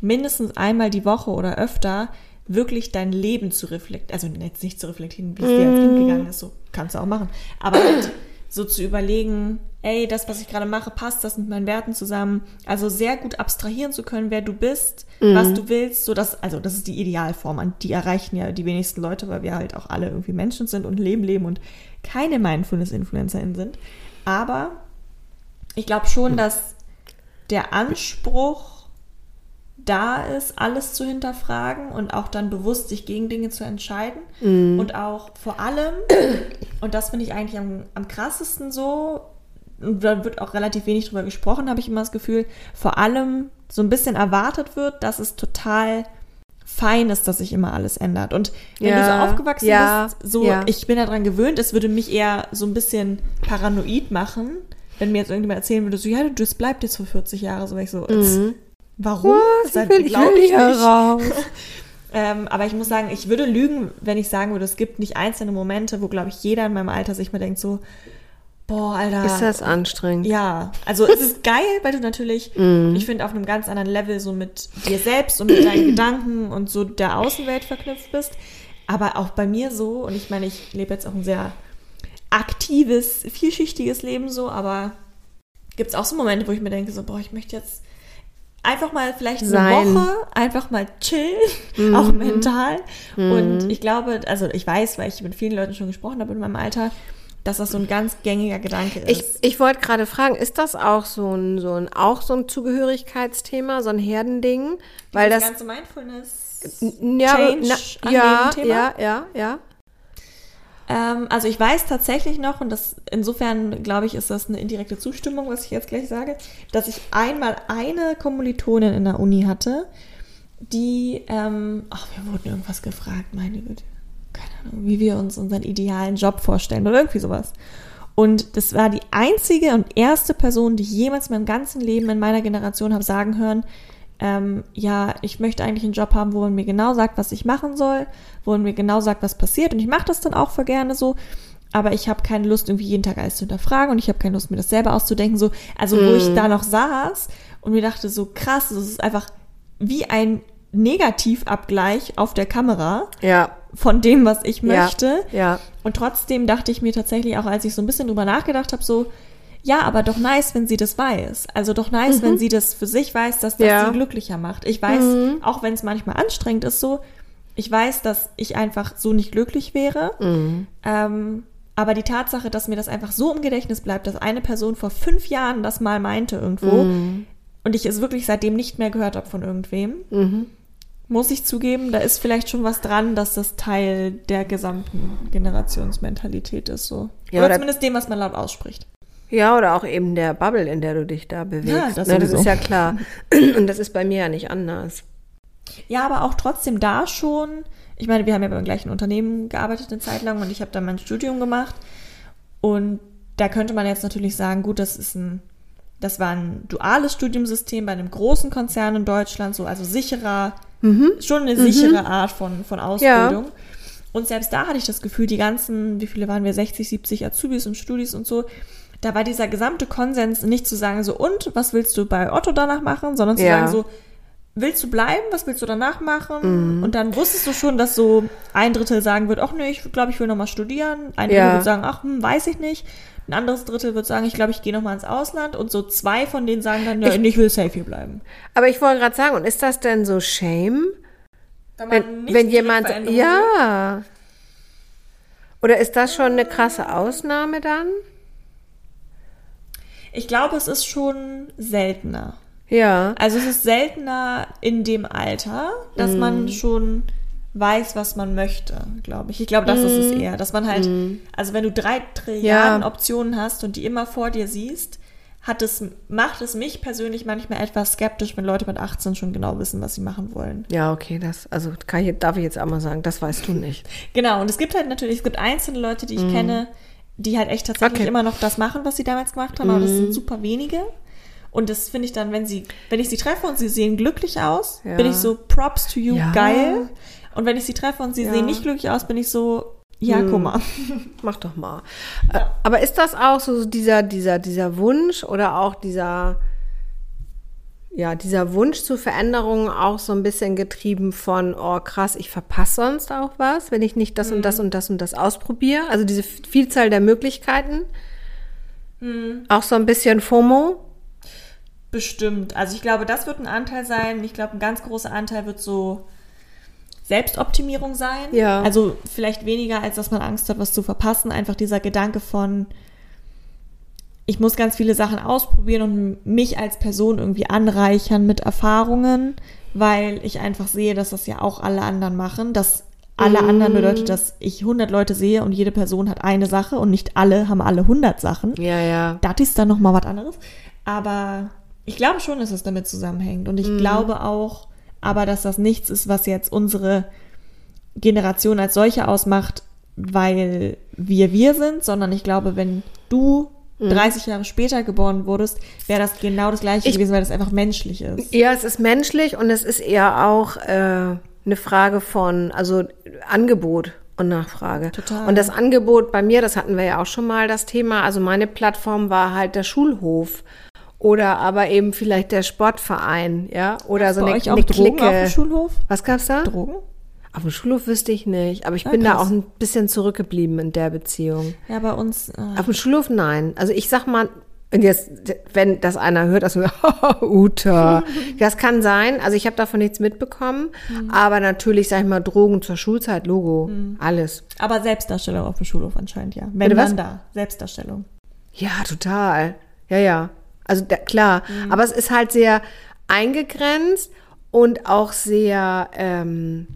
[SPEAKER 2] mindestens einmal die Woche oder öfter wirklich dein Leben zu reflektieren, also jetzt nicht zu reflektieren, wie es dir als Kind mhm. gegangen ist, so kannst du auch machen, aber halt so zu überlegen, ey, das, was ich gerade mache, passt das mit meinen Werten zusammen? Also sehr gut abstrahieren zu können, wer du bist, mhm. was du willst, so dass, also das ist die Idealform, an die erreichen ja die wenigsten Leute, weil wir halt auch alle irgendwie Menschen sind und Leben leben und keine Mindfulness-InfluencerInnen sind. Aber ich glaube schon, mhm. dass der Anspruch da ist, alles zu hinterfragen und auch dann bewusst sich gegen Dinge zu entscheiden. Mm. Und auch vor allem, und das finde ich eigentlich am, am krassesten so, da wird auch relativ wenig drüber gesprochen, habe ich immer das Gefühl, vor allem so ein bisschen erwartet wird, dass es total fein ist, dass sich immer alles ändert. Und wenn ja, du so aufgewachsen ja, bist, so, ja. ich bin daran gewöhnt, es würde mich eher so ein bisschen paranoid machen, wenn mir jetzt irgendjemand erzählen würde, so, ja, das bleibt jetzt für 40 Jahre, so, weil ich so, mhm. Warum?
[SPEAKER 1] Was? Ich will, ich will hier raus. [LAUGHS]
[SPEAKER 2] ähm, aber ich muss sagen, ich würde lügen, wenn ich sagen würde, es gibt nicht einzelne Momente, wo, glaube ich, jeder in meinem Alter sich mal denkt so, boah, Alter.
[SPEAKER 1] Ist das anstrengend?
[SPEAKER 2] Ja, also es ist geil, weil du natürlich, [LAUGHS] mm. ich finde, auf einem ganz anderen Level so mit dir selbst und mit deinen [CLEARS THROAT] Gedanken und so der Außenwelt verknüpft bist. Aber auch bei mir so, und ich meine, ich lebe jetzt auch ein sehr aktives, vielschichtiges Leben so, aber gibt es auch so Momente, wo ich mir denke, so, boah, ich möchte jetzt einfach mal vielleicht eine Sein. Woche, einfach mal chillen, [LAUGHS] mhm. auch mental. Mhm. Und ich glaube, also ich weiß, weil ich mit vielen Leuten schon gesprochen habe in meinem Alter, dass das so ein ganz gängiger Gedanke ist.
[SPEAKER 1] Ich, ich wollte gerade fragen, ist das auch so ein, so ein, auch so ein Zugehörigkeitsthema, so ein Herdending? Weil
[SPEAKER 2] das
[SPEAKER 1] das,
[SPEAKER 2] ganze Mindfulness
[SPEAKER 1] ja,
[SPEAKER 2] Change
[SPEAKER 1] na, ja, ja, ja, ja.
[SPEAKER 2] Ähm, also ich weiß tatsächlich noch, und das insofern glaube ich, ist das eine indirekte Zustimmung, was ich jetzt gleich sage, dass ich einmal eine Kommilitonin in der Uni hatte, die, ähm, ach, wir wurden irgendwas gefragt, meine Güte, keine Ahnung, wie wir uns unseren idealen Job vorstellen oder irgendwie sowas. Und das war die einzige und erste Person, die ich jemals in meinem ganzen Leben in meiner Generation habe sagen hören, ähm, ja, ich möchte eigentlich einen Job haben, wo man mir genau sagt, was ich machen soll, wo man mir genau sagt, was passiert. Und ich mache das dann auch voll gerne so. Aber ich habe keine Lust, irgendwie jeden Tag alles zu hinterfragen und ich habe keine Lust, mir das selber auszudenken. So, also wo ich da noch saß und mir dachte, so krass, das ist einfach wie ein Negativabgleich auf der Kamera
[SPEAKER 1] Ja,
[SPEAKER 2] von dem, was ich möchte.
[SPEAKER 1] ja, ja.
[SPEAKER 2] Und trotzdem dachte ich mir tatsächlich auch, als ich so ein bisschen drüber nachgedacht habe, so, ja, aber doch nice, wenn sie das weiß. Also doch nice, wenn sie das für sich weiß, dass das
[SPEAKER 1] Ja.
[SPEAKER 2] sie glücklicher macht. Ich weiß, auch wenn es manchmal anstrengend ist, so, ich weiß, dass ich einfach so nicht glücklich wäre. Ähm, aber die Tatsache, dass mir das einfach so im Gedächtnis bleibt, dass eine Person vor fünf Jahren das mal meinte irgendwo und ich es wirklich seitdem nicht mehr gehört habe von irgendwem, muss ich zugeben, da ist vielleicht schon was dran, dass das Teil der gesamten Generationsmentalität ist. So.
[SPEAKER 1] Ja,
[SPEAKER 2] oder
[SPEAKER 1] oder-
[SPEAKER 2] zumindest dem, was man laut ausspricht.
[SPEAKER 1] Ja, oder auch eben der Bubble, in der du dich da bewegst.
[SPEAKER 2] Ja, das
[SPEAKER 1] ne, das ist ja klar. [CLEARS THROAT] Und das ist bei mir ja nicht anders.
[SPEAKER 2] Ja, aber auch trotzdem da schon. Ich meine, wir haben ja beim gleichen Unternehmen gearbeitet eine Zeit lang und ich habe dann mein Studium gemacht. Und da könnte man jetzt natürlich sagen, gut, das ist ein, das war ein duales Studiumsystem bei einem großen Konzern in Deutschland, so also sicherer, schon eine sichere Art von, von Ausbildung. Und selbst da hatte ich das Gefühl, die ganzen, wie viele waren wir, 60, 70 Azubis und Studis und so, da war dieser gesamte Konsens nicht zu sagen so, und was willst du bei Otto danach machen, sondern zu
[SPEAKER 1] Ja.
[SPEAKER 2] sagen so, willst du bleiben, was willst du danach machen? Und dann wusstest du schon, dass so ein Drittel sagen wird, ach nee, ich glaube, ich will nochmal studieren. Ein
[SPEAKER 1] Ja.
[SPEAKER 2] Drittel wird sagen, ach, hm, weiß ich nicht. Ein anderes Drittel wird sagen, ich glaube, ich gehe nochmal ins Ausland. Und so zwei von denen sagen dann, ja,
[SPEAKER 1] Ich-
[SPEAKER 2] ich will safe hier bleiben.
[SPEAKER 1] Aber ich wollte gerade sagen, und ist das denn so Shame?
[SPEAKER 2] Wenn,
[SPEAKER 1] Wenn,
[SPEAKER 2] nicht
[SPEAKER 1] wenn jemand,
[SPEAKER 2] will.
[SPEAKER 1] ja. Oder ist das schon eine krasse Ausnahme dann?
[SPEAKER 2] Ich glaube, es ist schon seltener.
[SPEAKER 1] Ja.
[SPEAKER 2] Also es ist seltener in dem Alter, dass
[SPEAKER 1] Mhm.
[SPEAKER 2] man schon weiß, was man möchte, glaube ich. Ich glaube, das ist es
[SPEAKER 1] Mhm.
[SPEAKER 2] eher, dass man halt, also wenn du drei Trilliarden Optionen hast und die immer vor dir siehst, hat es, macht es mich persönlich manchmal etwas skeptisch, wenn Leute mit 18 schon genau wissen, was sie machen wollen.
[SPEAKER 1] Ja, okay, das, also kann ich, darf ich jetzt auch mal sagen, das weißt du nicht. [LAUGHS]
[SPEAKER 2] Genau, und es gibt halt natürlich, es gibt einzelne Leute, die ich kenne, die halt echt tatsächlich
[SPEAKER 1] Mhm. Okay. Mhm.
[SPEAKER 2] immer noch das machen, was sie damals gemacht haben, aber das sind super wenige. Und das finde ich dann, wenn sie, wenn ich sie treffe und sie sehen glücklich aus,
[SPEAKER 1] Ja.
[SPEAKER 2] bin ich so, props to you,
[SPEAKER 1] Ja.
[SPEAKER 2] geil. Und wenn ich sie treffe und sie
[SPEAKER 1] Ja.
[SPEAKER 2] sehen nicht glücklich aus, bin ich so, ja,
[SPEAKER 1] Mhm.
[SPEAKER 2] guck mal. [LAUGHS]
[SPEAKER 1] Mach doch mal. Äh, Aber ist das auch so dieser, dieser, dieser Wunsch oder auch dieser, ja, dieser Wunsch zu Veränderungen auch so ein bisschen getrieben von, oh krass, ich verpasse sonst auch was, wenn ich nicht das und das und das und das ausprobiere? Also diese Vielzahl der Möglichkeiten. Auch so ein bisschen FOMO.
[SPEAKER 2] Bestimmt. Also ich glaube, das wird ein Anteil sein. Ich glaube, ein ganz großer Anteil wird so Selbstoptimierung sein.
[SPEAKER 1] Ja.
[SPEAKER 2] Also vielleicht weniger, als dass man Angst hat, was zu verpassen. Einfach dieser Gedanke von, ich muss ganz viele Sachen ausprobieren und mich als Person irgendwie anreichern mit Erfahrungen, weil ich einfach sehe, dass das ja auch alle anderen machen. Dass alle anderen bedeutet, dass ich 100 Leute sehe und jede Person hat eine Sache und nicht alle haben alle 100 Sachen.
[SPEAKER 1] Ja, ja.
[SPEAKER 2] Das ist dann nochmal was anderes. Aber ich glaube schon, dass es damit zusammenhängt. Und ich
[SPEAKER 1] Mhm.
[SPEAKER 2] glaube auch, aber dass das nichts ist, was jetzt unsere Generation als solche ausmacht, weil wir wir sind, sondern ich glaube, wenn du 30 Jahre später geboren wurdest, wäre das genau das gleiche
[SPEAKER 1] Mhm. Ich-
[SPEAKER 2] gewesen, weil das einfach menschlich ist.
[SPEAKER 1] Ja, es ist menschlich und es ist eher auch äh, eine Frage von, also Angebot und Nachfrage.
[SPEAKER 2] Total.
[SPEAKER 1] Und das Angebot bei mir, das hatten wir ja auch schon mal das Thema, also meine Plattform war halt der Schulhof oder aber eben vielleicht der Sportverein, ja, oder so eine,
[SPEAKER 2] euch auch
[SPEAKER 1] eine
[SPEAKER 2] Drogen
[SPEAKER 1] Clique.
[SPEAKER 2] auf dem Schulhof?
[SPEAKER 1] Was gab's da?
[SPEAKER 2] Drogen?
[SPEAKER 1] Auf dem Schulhof wüsste ich nicht, aber ich
[SPEAKER 2] Ah,
[SPEAKER 1] bin da
[SPEAKER 2] krass.
[SPEAKER 1] auch ein bisschen zurückgeblieben in der Beziehung.
[SPEAKER 2] Ja, bei uns. Äh,
[SPEAKER 1] Auf dem Schulhof nein. Also ich sag mal, Und jetzt, wenn das einer hört, also [LAUGHS] Uta, [LAUGHS] das kann sein. Also ich habe davon nichts mitbekommen,
[SPEAKER 2] Mhm.
[SPEAKER 1] aber natürlich, sag ich mal, Drogen zur Schulzeit, Logo, alles.
[SPEAKER 2] Aber Selbstdarstellung auf dem Schulhof anscheinend, ja. Wenn
[SPEAKER 1] Bitte was?
[SPEAKER 2] da. Selbstdarstellung.
[SPEAKER 1] Ja, total. Ja, ja. Also da, klar.
[SPEAKER 2] Mhm.
[SPEAKER 1] Aber es ist halt sehr eingegrenzt und auch sehr, ähm,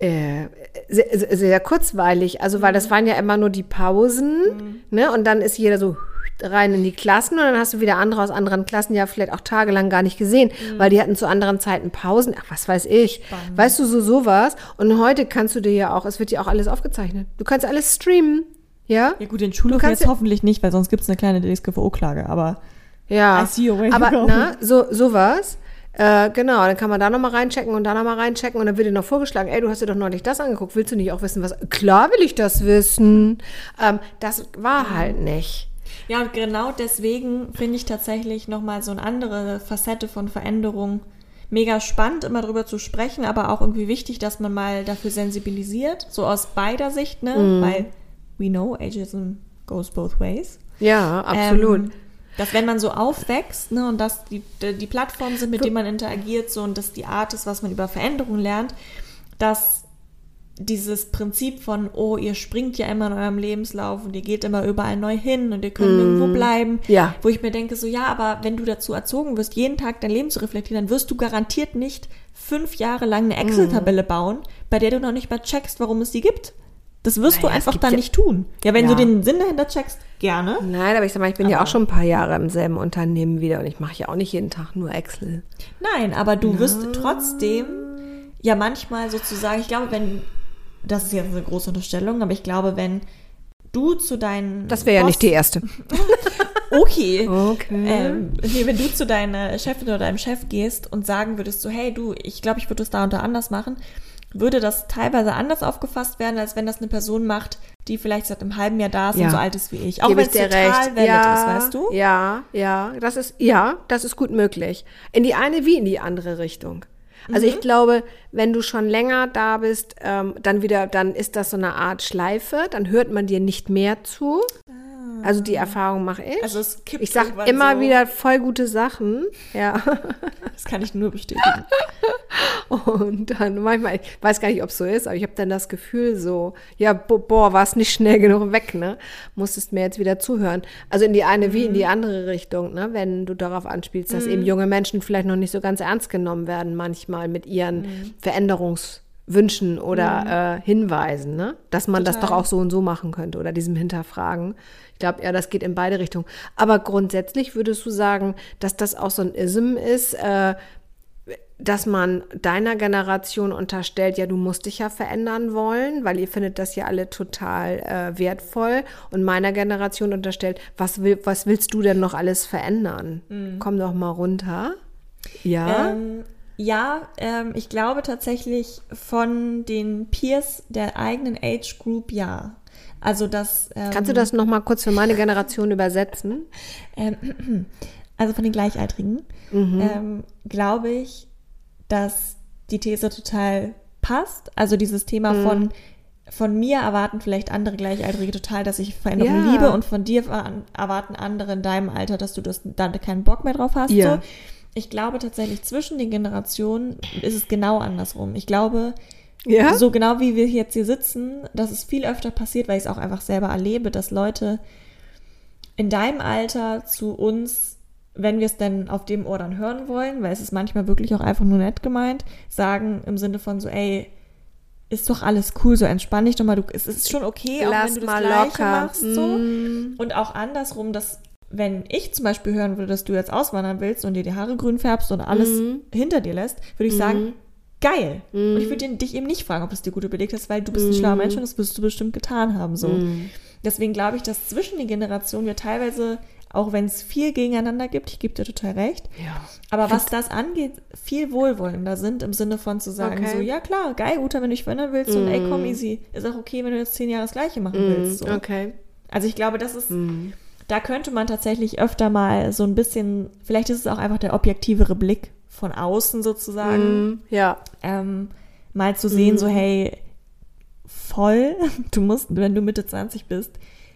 [SPEAKER 1] äh, sehr, sehr- kurzweilig. Also, weil
[SPEAKER 2] Mhm.
[SPEAKER 1] das waren ja immer nur die Pausen, ne? Und dann ist jeder so rein in die Klassen und dann hast du wieder andere aus anderen Klassen ja vielleicht auch tagelang gar nicht gesehen,
[SPEAKER 2] Mhm.
[SPEAKER 1] weil die hatten zu anderen Zeiten Pausen. Ach, was weiß ich. Weißt du, so sowas. Und heute kannst du dir ja auch, es wird ja auch alles aufgezeichnet. Du kannst alles streamen. Ja?
[SPEAKER 2] Ja gut, den Schulhof
[SPEAKER 1] kannst
[SPEAKER 2] jetzt hoffentlich nicht, weil sonst gibt es eine kleine DSGVO-Klage, aber
[SPEAKER 1] Ja,
[SPEAKER 2] I see way to
[SPEAKER 1] aber na, so sowas. Äh, genau, dann kann man da nochmal reinchecken und da nochmal reinchecken und dann wird dir noch vorgeschlagen, ey, du hast dir doch neulich das angeguckt, willst du nicht auch wissen, was? Klar will ich das wissen. Ähm, das war halt nicht.
[SPEAKER 2] Ja, und genau deswegen finde ich tatsächlich nochmal so eine andere Facette von Veränderung mega spannend, immer drüber zu sprechen, aber auch irgendwie wichtig, dass man mal dafür sensibilisiert, so aus beider Sicht, ne?
[SPEAKER 1] Mhm.
[SPEAKER 2] Weil we know ageism goes both ways.
[SPEAKER 1] Ja, absolut.
[SPEAKER 2] Ähm, dass wenn man so aufwächst, ne, und dass die, die Plattformen sind, mit denen man interagiert, so und das die Art ist, was man über Veränderung lernt, dass dieses Prinzip von, oh, ihr springt ja immer in eurem Lebenslauf und ihr geht immer überall neu hin und ihr könnt nirgendwo bleiben.
[SPEAKER 1] Mm. Ja.
[SPEAKER 2] Wo ich mir denke, so, ja, aber wenn du dazu erzogen wirst, jeden Tag dein Leben zu reflektieren, dann wirst du garantiert nicht fünf Jahre lang eine Excel-Tabelle bauen, bei der du noch nicht mal checkst, warum es die gibt. Das wirst
[SPEAKER 1] Naja,
[SPEAKER 2] du einfach dann
[SPEAKER 1] ja-
[SPEAKER 2] nicht tun. Ja, wenn
[SPEAKER 1] Ja.
[SPEAKER 2] du den Sinn dahinter checkst, gerne.
[SPEAKER 1] Nein, aber ich sag mal, ich bin ja auch schon ein paar Jahre im selben Unternehmen wieder und ich mache ja auch nicht jeden Tag nur Excel.
[SPEAKER 2] Nein, aber du wirst trotzdem ja manchmal sozusagen, ich glaube, wenn, das ist jetzt eine große Unterstellung, aber ich glaube, wenn du zu deinen.
[SPEAKER 1] Das wäre ja nicht die erste. [LAUGHS]
[SPEAKER 2] Okay.
[SPEAKER 1] Okay.
[SPEAKER 2] Ähm, nee, wenn du zu deiner Chefin oder deinem Chef gehst und sagen würdest, so, hey, du, ich glaube, ich würde das da und da anders machen, würde das teilweise anders aufgefasst werden, als wenn das eine Person macht, die vielleicht seit einem halben Jahr da ist
[SPEAKER 1] Ja.
[SPEAKER 2] und so alt ist wie ich. Auch wenn es total
[SPEAKER 1] recht.
[SPEAKER 2] valid
[SPEAKER 1] ja,
[SPEAKER 2] ist, weißt du?
[SPEAKER 1] Ja, ja, das ist, ja, das ist gut möglich. In die eine wie in die andere Richtung. Also
[SPEAKER 2] Mhm.
[SPEAKER 1] ich glaube, wenn du schon länger da bist, ähm, dann wieder, dann ist das so eine Art Schleife, dann hört man dir nicht mehr zu. Also die Erfahrung mache ich.
[SPEAKER 2] Also es kippt
[SPEAKER 1] ich sag
[SPEAKER 2] irgendwann
[SPEAKER 1] immer
[SPEAKER 2] so.
[SPEAKER 1] wieder voll gute Sachen, ja. [LAUGHS]
[SPEAKER 2] Das kann ich nur bestätigen. [LAUGHS]
[SPEAKER 1] Und dann manchmal, ich weiß gar nicht, ob es so ist, aber ich habe dann das Gefühl so, ja, bo boah, war es nicht schnell genug weg, ne? Musstest mir jetzt wieder zuhören. Also in die eine wie in die andere Richtung, ne? Wenn du darauf anspielst, dass eben junge Menschen vielleicht noch nicht so ganz ernst genommen werden, manchmal mit ihren Veränderungswünschen oder äh, Hinweisen, ne? Dass man das
[SPEAKER 2] Total.
[SPEAKER 1] doch auch so und so machen könnte oder diesem Hinterfragen. Ich glaube, ja, das geht in beide Richtungen. Aber grundsätzlich würdest du sagen, dass das auch so ein Ism ist, äh, dass man deiner Generation unterstellt, ja, du musst dich ja verändern wollen, weil ihr findet das ja alle total äh, wertvoll. Und meiner Generation unterstellt, was, will, was willst du denn noch alles verändern? Komm doch mal runter. Ja.
[SPEAKER 2] Ähm, ja, ähm, ich glaube tatsächlich von den Peers der eigenen Age Group ja. Also das. Ähm,
[SPEAKER 1] Kannst du das noch mal kurz für meine Generation übersetzen? [LAUGHS]
[SPEAKER 2] Ähm, [CLEARS THROAT] also von den Gleichaltrigen, ähm, glaube ich, dass die These total passt. Also dieses Thema von, von mir erwarten vielleicht andere Gleichaltrige total, dass ich Veränderung
[SPEAKER 1] Ja.
[SPEAKER 2] liebe und von dir erwarten andere in deinem Alter, dass du das da keinen Bock mehr drauf hast.
[SPEAKER 1] Ja.
[SPEAKER 2] So. Ich glaube tatsächlich, zwischen den Generationen ist es genau andersrum. Ich glaube,
[SPEAKER 1] Ja.
[SPEAKER 2] so genau wie wir jetzt hier sitzen, dass es viel öfter passiert, weil ich es auch einfach selber erlebe, dass Leute in deinem Alter zu uns, wenn wir es denn auf dem Ohr dann hören wollen, weil es ist manchmal wirklich auch einfach nur nett gemeint, sagen im Sinne von so, ey, ist doch alles cool, so entspann dich doch mal, du, es ist schon okay, auch
[SPEAKER 1] Lass
[SPEAKER 2] wenn du das
[SPEAKER 1] mal
[SPEAKER 2] Gleiche
[SPEAKER 1] locker.
[SPEAKER 2] machst, so.
[SPEAKER 1] Mm.
[SPEAKER 2] Und auch andersrum, dass wenn ich zum Beispiel hören würde, dass du jetzt auswandern willst und dir die Haare grün färbst und alles
[SPEAKER 1] Mhm.
[SPEAKER 2] hinter dir lässt, würde ich sagen, geil. Und ich würde den- dich eben nicht fragen, ob es dir gut überlegt hast, weil du bist ein schlauer
[SPEAKER 1] Mhm.
[SPEAKER 2] Mensch und das wirst du bestimmt getan haben. So. Deswegen glaube ich, dass zwischen den Generationen wir teilweise, auch wenn es viel gegeneinander gibt, ich gebe dir total recht,
[SPEAKER 1] Ja.
[SPEAKER 2] aber was das angeht, viel wohlwollender sind im Sinne von zu sagen,
[SPEAKER 1] Okay.
[SPEAKER 2] so, ja klar, geil, Uta, wenn du dich verändern willst und ey, komm, easy. Ist auch okay, wenn du jetzt zehn Jahre das Gleiche machen willst. So.
[SPEAKER 1] Okay.
[SPEAKER 2] Also ich glaube, das ist, da könnte man tatsächlich öfter mal so ein bisschen, vielleicht ist es auch einfach der objektivere Blick von außen sozusagen,
[SPEAKER 1] Mm, Ja.
[SPEAKER 2] ähm, mal zu sehen, so hey, voll, [LAUGHS] du musst, wenn du Mitte 20 bist,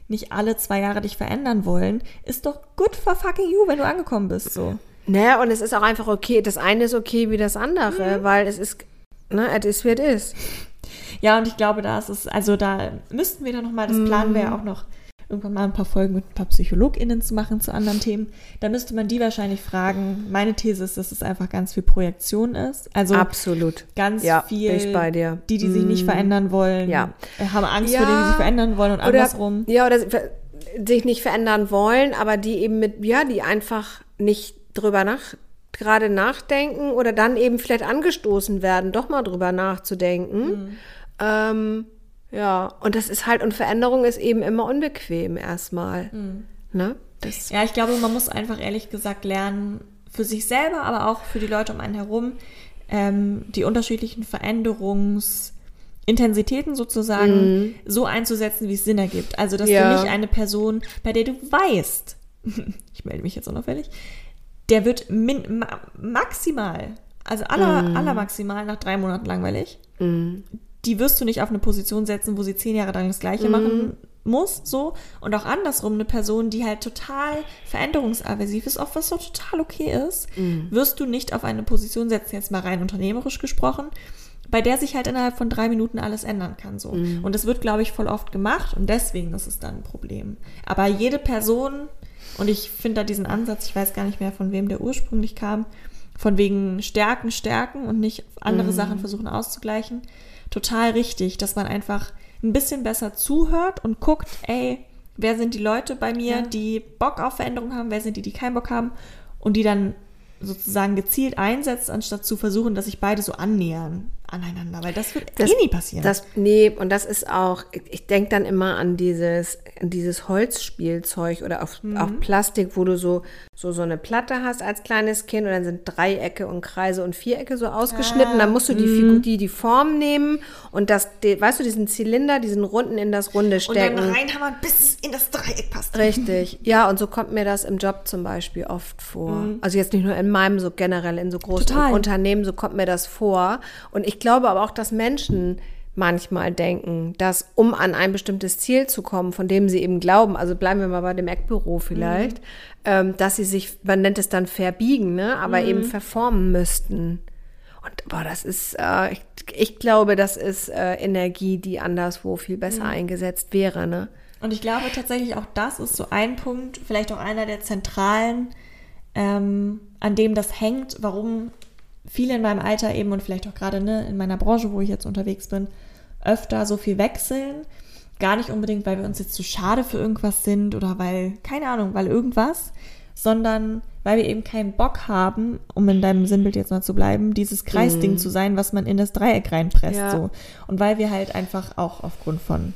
[SPEAKER 2] nicht alle zwei Jahre dich verändern wollen, ist doch good for fucking you, wenn du angekommen bist, so.
[SPEAKER 1] Naja, und es ist auch einfach okay. Das eine ist okay wie das andere,
[SPEAKER 2] Mhm.
[SPEAKER 1] weil es ist, ne, es ist, wie es ist.
[SPEAKER 2] Ja, und ich glaube, da ist es, also da müssten wir dann nochmal, das planen wir ja auch noch, irgendwann mal ein paar Folgen mit ein paar PsychologInnen zu machen zu anderen Themen. Da müsste man die wahrscheinlich fragen. Meine These ist, dass es einfach ganz viel Projektion ist. Also
[SPEAKER 1] Absolut.
[SPEAKER 2] ganz
[SPEAKER 1] Ja,
[SPEAKER 2] viel,
[SPEAKER 1] bin ich bei dir.
[SPEAKER 2] die, die sich nicht
[SPEAKER 1] Mm.
[SPEAKER 2] verändern wollen,
[SPEAKER 1] Ja.
[SPEAKER 2] äh, haben Angst
[SPEAKER 1] Ja.
[SPEAKER 2] vor denen, die sich verändern wollen und
[SPEAKER 1] Oder,
[SPEAKER 2] andersrum.
[SPEAKER 1] ja, oder sich nicht verändern wollen, aber die eben mit, ja, die einfach nicht drüber nach, gerade nachdenken oder dann eben vielleicht angestoßen werden, doch mal drüber nachzudenken.
[SPEAKER 2] Mhm.
[SPEAKER 1] Ähm, ja, und das ist halt, und Veränderung ist eben immer unbequem erstmal.
[SPEAKER 2] Mhm.
[SPEAKER 1] Ne? Das,
[SPEAKER 2] Ja, ich glaube, man muss einfach ehrlich gesagt lernen, für sich selber, aber auch für die Leute um einen herum, ähm, die unterschiedlichen Veränderungsintensitäten sozusagen so einzusetzen, wie es Sinn ergibt. Also, dass
[SPEAKER 1] Ja.
[SPEAKER 2] du nicht eine Person, bei der du weißt, [LAUGHS] ich melde mich jetzt unauffällig, der wird min ma maximal, also aller, aller maximal nach drei Monaten langweilig. Die wirst du nicht auf eine Position setzen, wo sie zehn Jahre lang das Gleiche machen muss, so. Und auch andersrum, eine Person, die halt total veränderungsaversiv ist, auch was so total okay ist, wirst du nicht auf eine Position setzen, jetzt mal rein unternehmerisch gesprochen, bei der sich halt innerhalb von drei Minuten alles ändern kann, so. Und das wird, glaube ich, voll oft gemacht und deswegen ist es dann ein Problem. Aber jede Person, und ich finde da diesen Ansatz, ich weiß gar nicht mehr, von wem der ursprünglich kam, von wegen Stärken, Stärken und nicht andere Sachen versuchen auszugleichen, total richtig, dass man einfach ein bisschen besser zuhört und guckt, ey, wer sind die Leute bei mir, die Bock auf Veränderung haben, wer sind die, die keinen Bock haben und die dann sozusagen gezielt einsetzt, anstatt zu versuchen, dass sich beide so annähern aneinander, weil das wird
[SPEAKER 1] Das-
[SPEAKER 2] eh nie passieren.
[SPEAKER 1] Das, nee, und das ist auch, ich, denke dann immer an dieses, an dieses Holzspielzeug oder auf,
[SPEAKER 2] Mhm.
[SPEAKER 1] auch Plastik, wo du so, so, so eine Platte hast als kleines Kind und dann sind Dreiecke und Kreise und Vierecke so ausgeschnitten. dann musst du die,
[SPEAKER 2] Mhm.
[SPEAKER 1] Figur, die, die Form nehmen und das, die, weißt du, diesen Zylinder, diesen runden in das Runde
[SPEAKER 2] und
[SPEAKER 1] stecken.
[SPEAKER 2] dann reinhammern, bis es in das Dreieck passt.
[SPEAKER 1] Richtig, ja, und so kommt mir das im Job zum Beispiel oft vor. Also jetzt nicht nur in meinem, so generell in so großen
[SPEAKER 2] Mhm. Total.
[SPEAKER 1] Unternehmen, so kommt mir das vor. Und ich glaube aber auch, dass Menschen manchmal denken, dass um an ein bestimmtes Ziel zu kommen, von dem sie eben glauben, also bleiben wir mal bei dem Eckbüro vielleicht,
[SPEAKER 2] Mhm.
[SPEAKER 1] ähm, dass sie sich, man nennt es dann verbiegen, ne, aber
[SPEAKER 2] Mhm.
[SPEAKER 1] eben verformen müssten. Und boah, das ist, äh, ich, ich glaube, das ist äh, Energie, die anderswo viel besser
[SPEAKER 2] Mhm.
[SPEAKER 1] eingesetzt wäre, ne?
[SPEAKER 2] Und ich glaube tatsächlich auch das ist so ein Punkt, vielleicht auch einer der zentralen, ähm, an dem das hängt, warum viele in meinem Alter eben und vielleicht auch gerade ne, in meiner Branche, wo ich jetzt unterwegs bin, öfter so viel wechseln. Gar nicht unbedingt, weil wir uns jetzt zu schade für irgendwas sind oder weil, keine Ahnung, weil irgendwas, sondern weil wir eben keinen Bock haben, um in deinem Sinnbild jetzt mal zu bleiben, dieses Kreisding zu sein, was man in das Dreieck reinpresst.
[SPEAKER 1] Ja.
[SPEAKER 2] So. Und weil wir halt einfach auch aufgrund von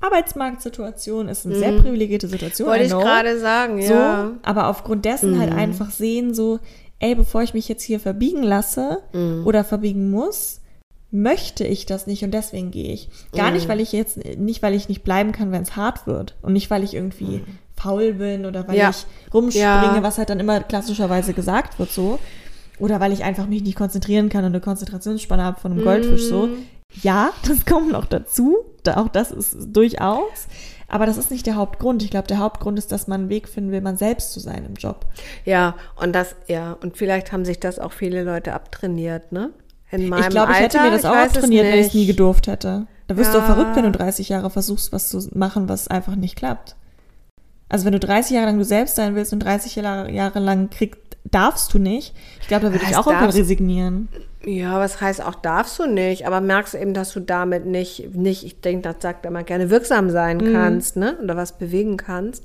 [SPEAKER 2] Arbeitsmarktsituation ist eine sehr privilegierte Situation.
[SPEAKER 1] Wollte ich gerade sagen,
[SPEAKER 2] So,
[SPEAKER 1] ja.
[SPEAKER 2] aber aufgrund dessen halt einfach sehen, so, ey, bevor ich mich jetzt hier verbiegen lasse oder verbiegen muss, möchte ich das nicht und deswegen gehe ich. Gar nicht, weil ich jetzt, nicht, weil ich nicht bleiben kann, wenn es hart wird und nicht, weil ich irgendwie faul bin oder weil
[SPEAKER 1] Ja.
[SPEAKER 2] ich rumspringe,
[SPEAKER 1] Ja.
[SPEAKER 2] was halt dann immer klassischerweise gesagt wird, so. Oder weil ich einfach mich nicht konzentrieren kann und eine Konzentrationsspanne habe von einem Goldfisch, so. Ja, [LAUGHS] das kommt noch dazu. Da, auch das ist durchaus. Aber das ist nicht der Hauptgrund. Ich glaube, der Hauptgrund ist, dass man einen Weg finden will, man selbst zu sein im Job.
[SPEAKER 1] Ja, und das, ja, und vielleicht haben sich das auch viele Leute abtrainiert, ne? In meinem
[SPEAKER 2] ich glaube, ich hätte mir das auch abtrainiert, wenn ich es nie gedurft hätte. Da wirst du
[SPEAKER 1] Ja.
[SPEAKER 2] auch verrückt, wenn du 30 Jahre versuchst, was zu machen, was einfach nicht klappt. Also wenn du 30 Jahre lang du selbst sein willst und 30 Jahre, Jahre lang kriegst, darfst du nicht. Ich glaube, da würde ich auch irgendwann resignieren.
[SPEAKER 1] Ja, was heißt auch darfst du nicht, aber merkst eben, dass du damit nicht, nicht, ich denke, das sagt er mal gerne, wirksam sein
[SPEAKER 2] Mhm.
[SPEAKER 1] kannst, ne? Oder was bewegen kannst.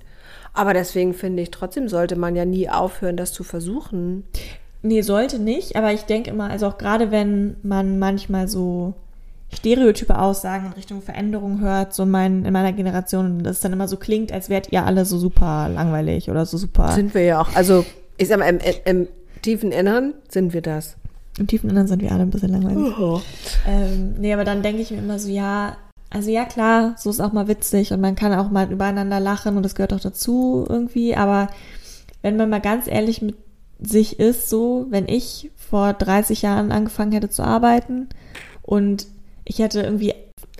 [SPEAKER 1] Aber deswegen finde ich, trotzdem sollte man ja nie aufhören, das zu versuchen.
[SPEAKER 2] Nee, sollte nicht, aber ich denke immer, also auch gerade wenn man manchmal so stereotype Aussagen in Richtung Veränderung hört, so mein, in meiner Generation, und das dann immer so klingt, als wärt ihr alle so super langweilig oder so super.
[SPEAKER 1] Sind wir ja auch. Also, ich sag mal, im, im tiefen Innern sind wir das.
[SPEAKER 2] Im tiefen Innern sind wir alle ein bisschen langweilig.
[SPEAKER 1] Oh.
[SPEAKER 2] Ähm, nee, aber dann denke ich mir immer so, ja, also ja klar, so ist auch mal witzig und man kann auch mal übereinander lachen und das gehört auch dazu irgendwie, aber wenn man mal ganz ehrlich mit sich ist, so, wenn ich vor 30 Jahren angefangen hätte zu arbeiten und ich hätte irgendwie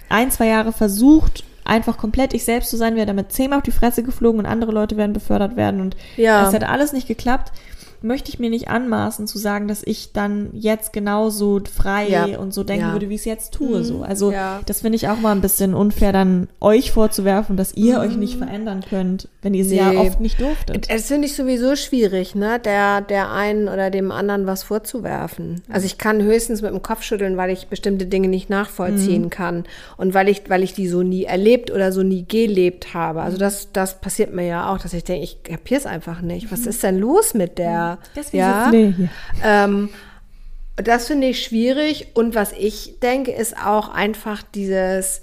[SPEAKER 2] ein, zwei Jahre versucht, einfach komplett ich selbst zu sein, wäre damit zehnmal auf die Fresse geflogen und andere Leute werden befördert werden und
[SPEAKER 1] Ja.
[SPEAKER 2] es hätte alles nicht geklappt. Möchte ich mir nicht anmaßen zu sagen, dass ich dann jetzt genauso frei
[SPEAKER 1] Ja.
[SPEAKER 2] und so denken
[SPEAKER 1] Ja. Mhm.
[SPEAKER 2] würde, wie ich es jetzt tue. So. Also
[SPEAKER 1] Ja.
[SPEAKER 2] das finde ich auch mal ein bisschen unfair, dann euch vorzuwerfen, dass ihr euch nicht verändern könnt, wenn ihr es ja
[SPEAKER 1] Mhm. Nee.
[SPEAKER 2] oft nicht durftet.
[SPEAKER 1] Es finde ich sowieso schwierig, ne, der, der einen oder dem anderen was vorzuwerfen. Also ich kann höchstens mit dem Kopf schütteln, weil ich bestimmte Dinge nicht nachvollziehen
[SPEAKER 2] Mhm.
[SPEAKER 1] kann und weil ich, weil ich die so nie erlebt oder so nie gelebt habe.
[SPEAKER 2] Mhm.
[SPEAKER 1] Also das, das passiert mir ja auch, dass ich denke, ich kapiere es einfach nicht. Was ist denn los mit der?
[SPEAKER 2] Mhm. Deswegen
[SPEAKER 1] ja. Ähm, das finde ich schwierig. Und was ich denke, ist auch einfach dieses,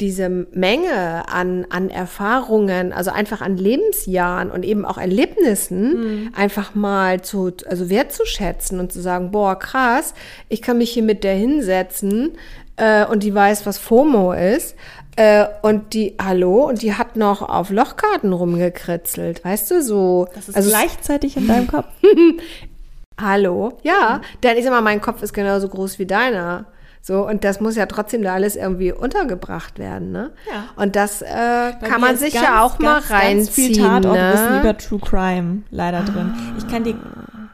[SPEAKER 1] diese Menge an, an Erfahrungen, also einfach an Lebensjahren und eben auch Erlebnissen, einfach mal zu, also wertzuschätzen und zu sagen, boah, krass, ich kann mich hier mit der hinsetzen äh, und die weiß, was FOMO ist. Äh, und die, hallo, und die hat noch auf Lochkarten rumgekritzelt, weißt du, so.
[SPEAKER 2] Das ist
[SPEAKER 1] also
[SPEAKER 2] gleichzeitig in deinem Kopf. [LAUGHS]
[SPEAKER 1] Hallo? Ja, denn ich sag mal, mein Kopf ist genauso groß wie deiner. So, und das muss ja trotzdem da alles irgendwie untergebracht werden, ne?
[SPEAKER 2] Ja.
[SPEAKER 1] Und das äh, kann man
[SPEAKER 2] ist
[SPEAKER 1] sich
[SPEAKER 2] ganz,
[SPEAKER 1] ja auch mal
[SPEAKER 2] ganz, Ganz viel
[SPEAKER 1] reinziehen.
[SPEAKER 2] Tatortwissen
[SPEAKER 1] ne?
[SPEAKER 2] über True Crime leider drin. Ich kann dir,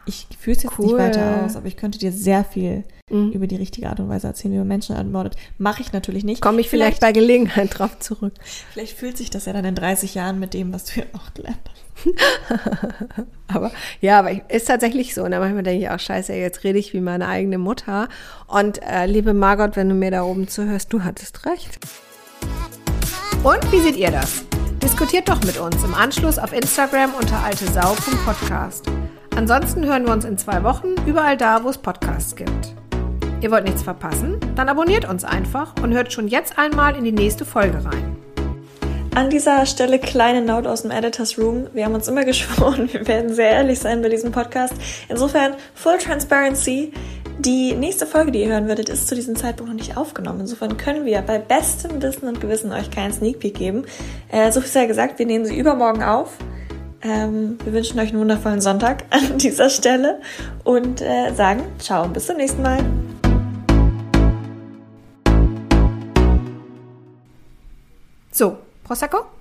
[SPEAKER 2] ich führe es jetzt nicht
[SPEAKER 1] Cool.
[SPEAKER 2] weiter aus, aber ich könnte dir sehr viel
[SPEAKER 1] Mhm.
[SPEAKER 2] über die richtige Art und Weise erzählen, wie man Menschen ermordet. Mache ich natürlich nicht.
[SPEAKER 1] Komme ich vielleicht, bei Gelegenheit drauf zurück.
[SPEAKER 2] Vielleicht fühlt sich das ja dann in 30 Jahren mit dem, was du ja auch gelernt hast. [LAUGHS]
[SPEAKER 1] Aber ja, aber ist tatsächlich so. Und dann manchmal denke ich auch, scheiße, jetzt rede ich wie meine eigene Mutter. Und äh, liebe Margot, wenn du mir da oben zuhörst, du hattest recht. Und wie seht ihr das? Diskutiert doch mit uns im Anschluss auf Instagram unter altesau.podcast. Ansonsten hören wir uns in zwei Wochen überall da, wo es Podcasts gibt. Ihr wollt nichts verpassen? Dann abonniert uns einfach und hört schon jetzt einmal in die nächste Folge rein.
[SPEAKER 3] An dieser Stelle kleine Note aus dem Editors Room. Wir haben uns immer [LAUGHS] geschworen, wir werden sehr ehrlich sein bei diesem Podcast. Insofern, Full Transparency. Die nächste Folge, die ihr hören würdet, ist zu diesem Zeitpunkt noch nicht aufgenommen. Insofern können wir bei bestem Wissen und Gewissen euch keinen Sneak Peek geben. Äh, so viel sei gesagt, wir nehmen sie übermorgen auf. Ähm, wir wünschen euch einen wundervollen Sonntag [LAUGHS] an dieser Stelle und äh, sagen ciao bis zum nächsten Mal.
[SPEAKER 1] So, Prosecco?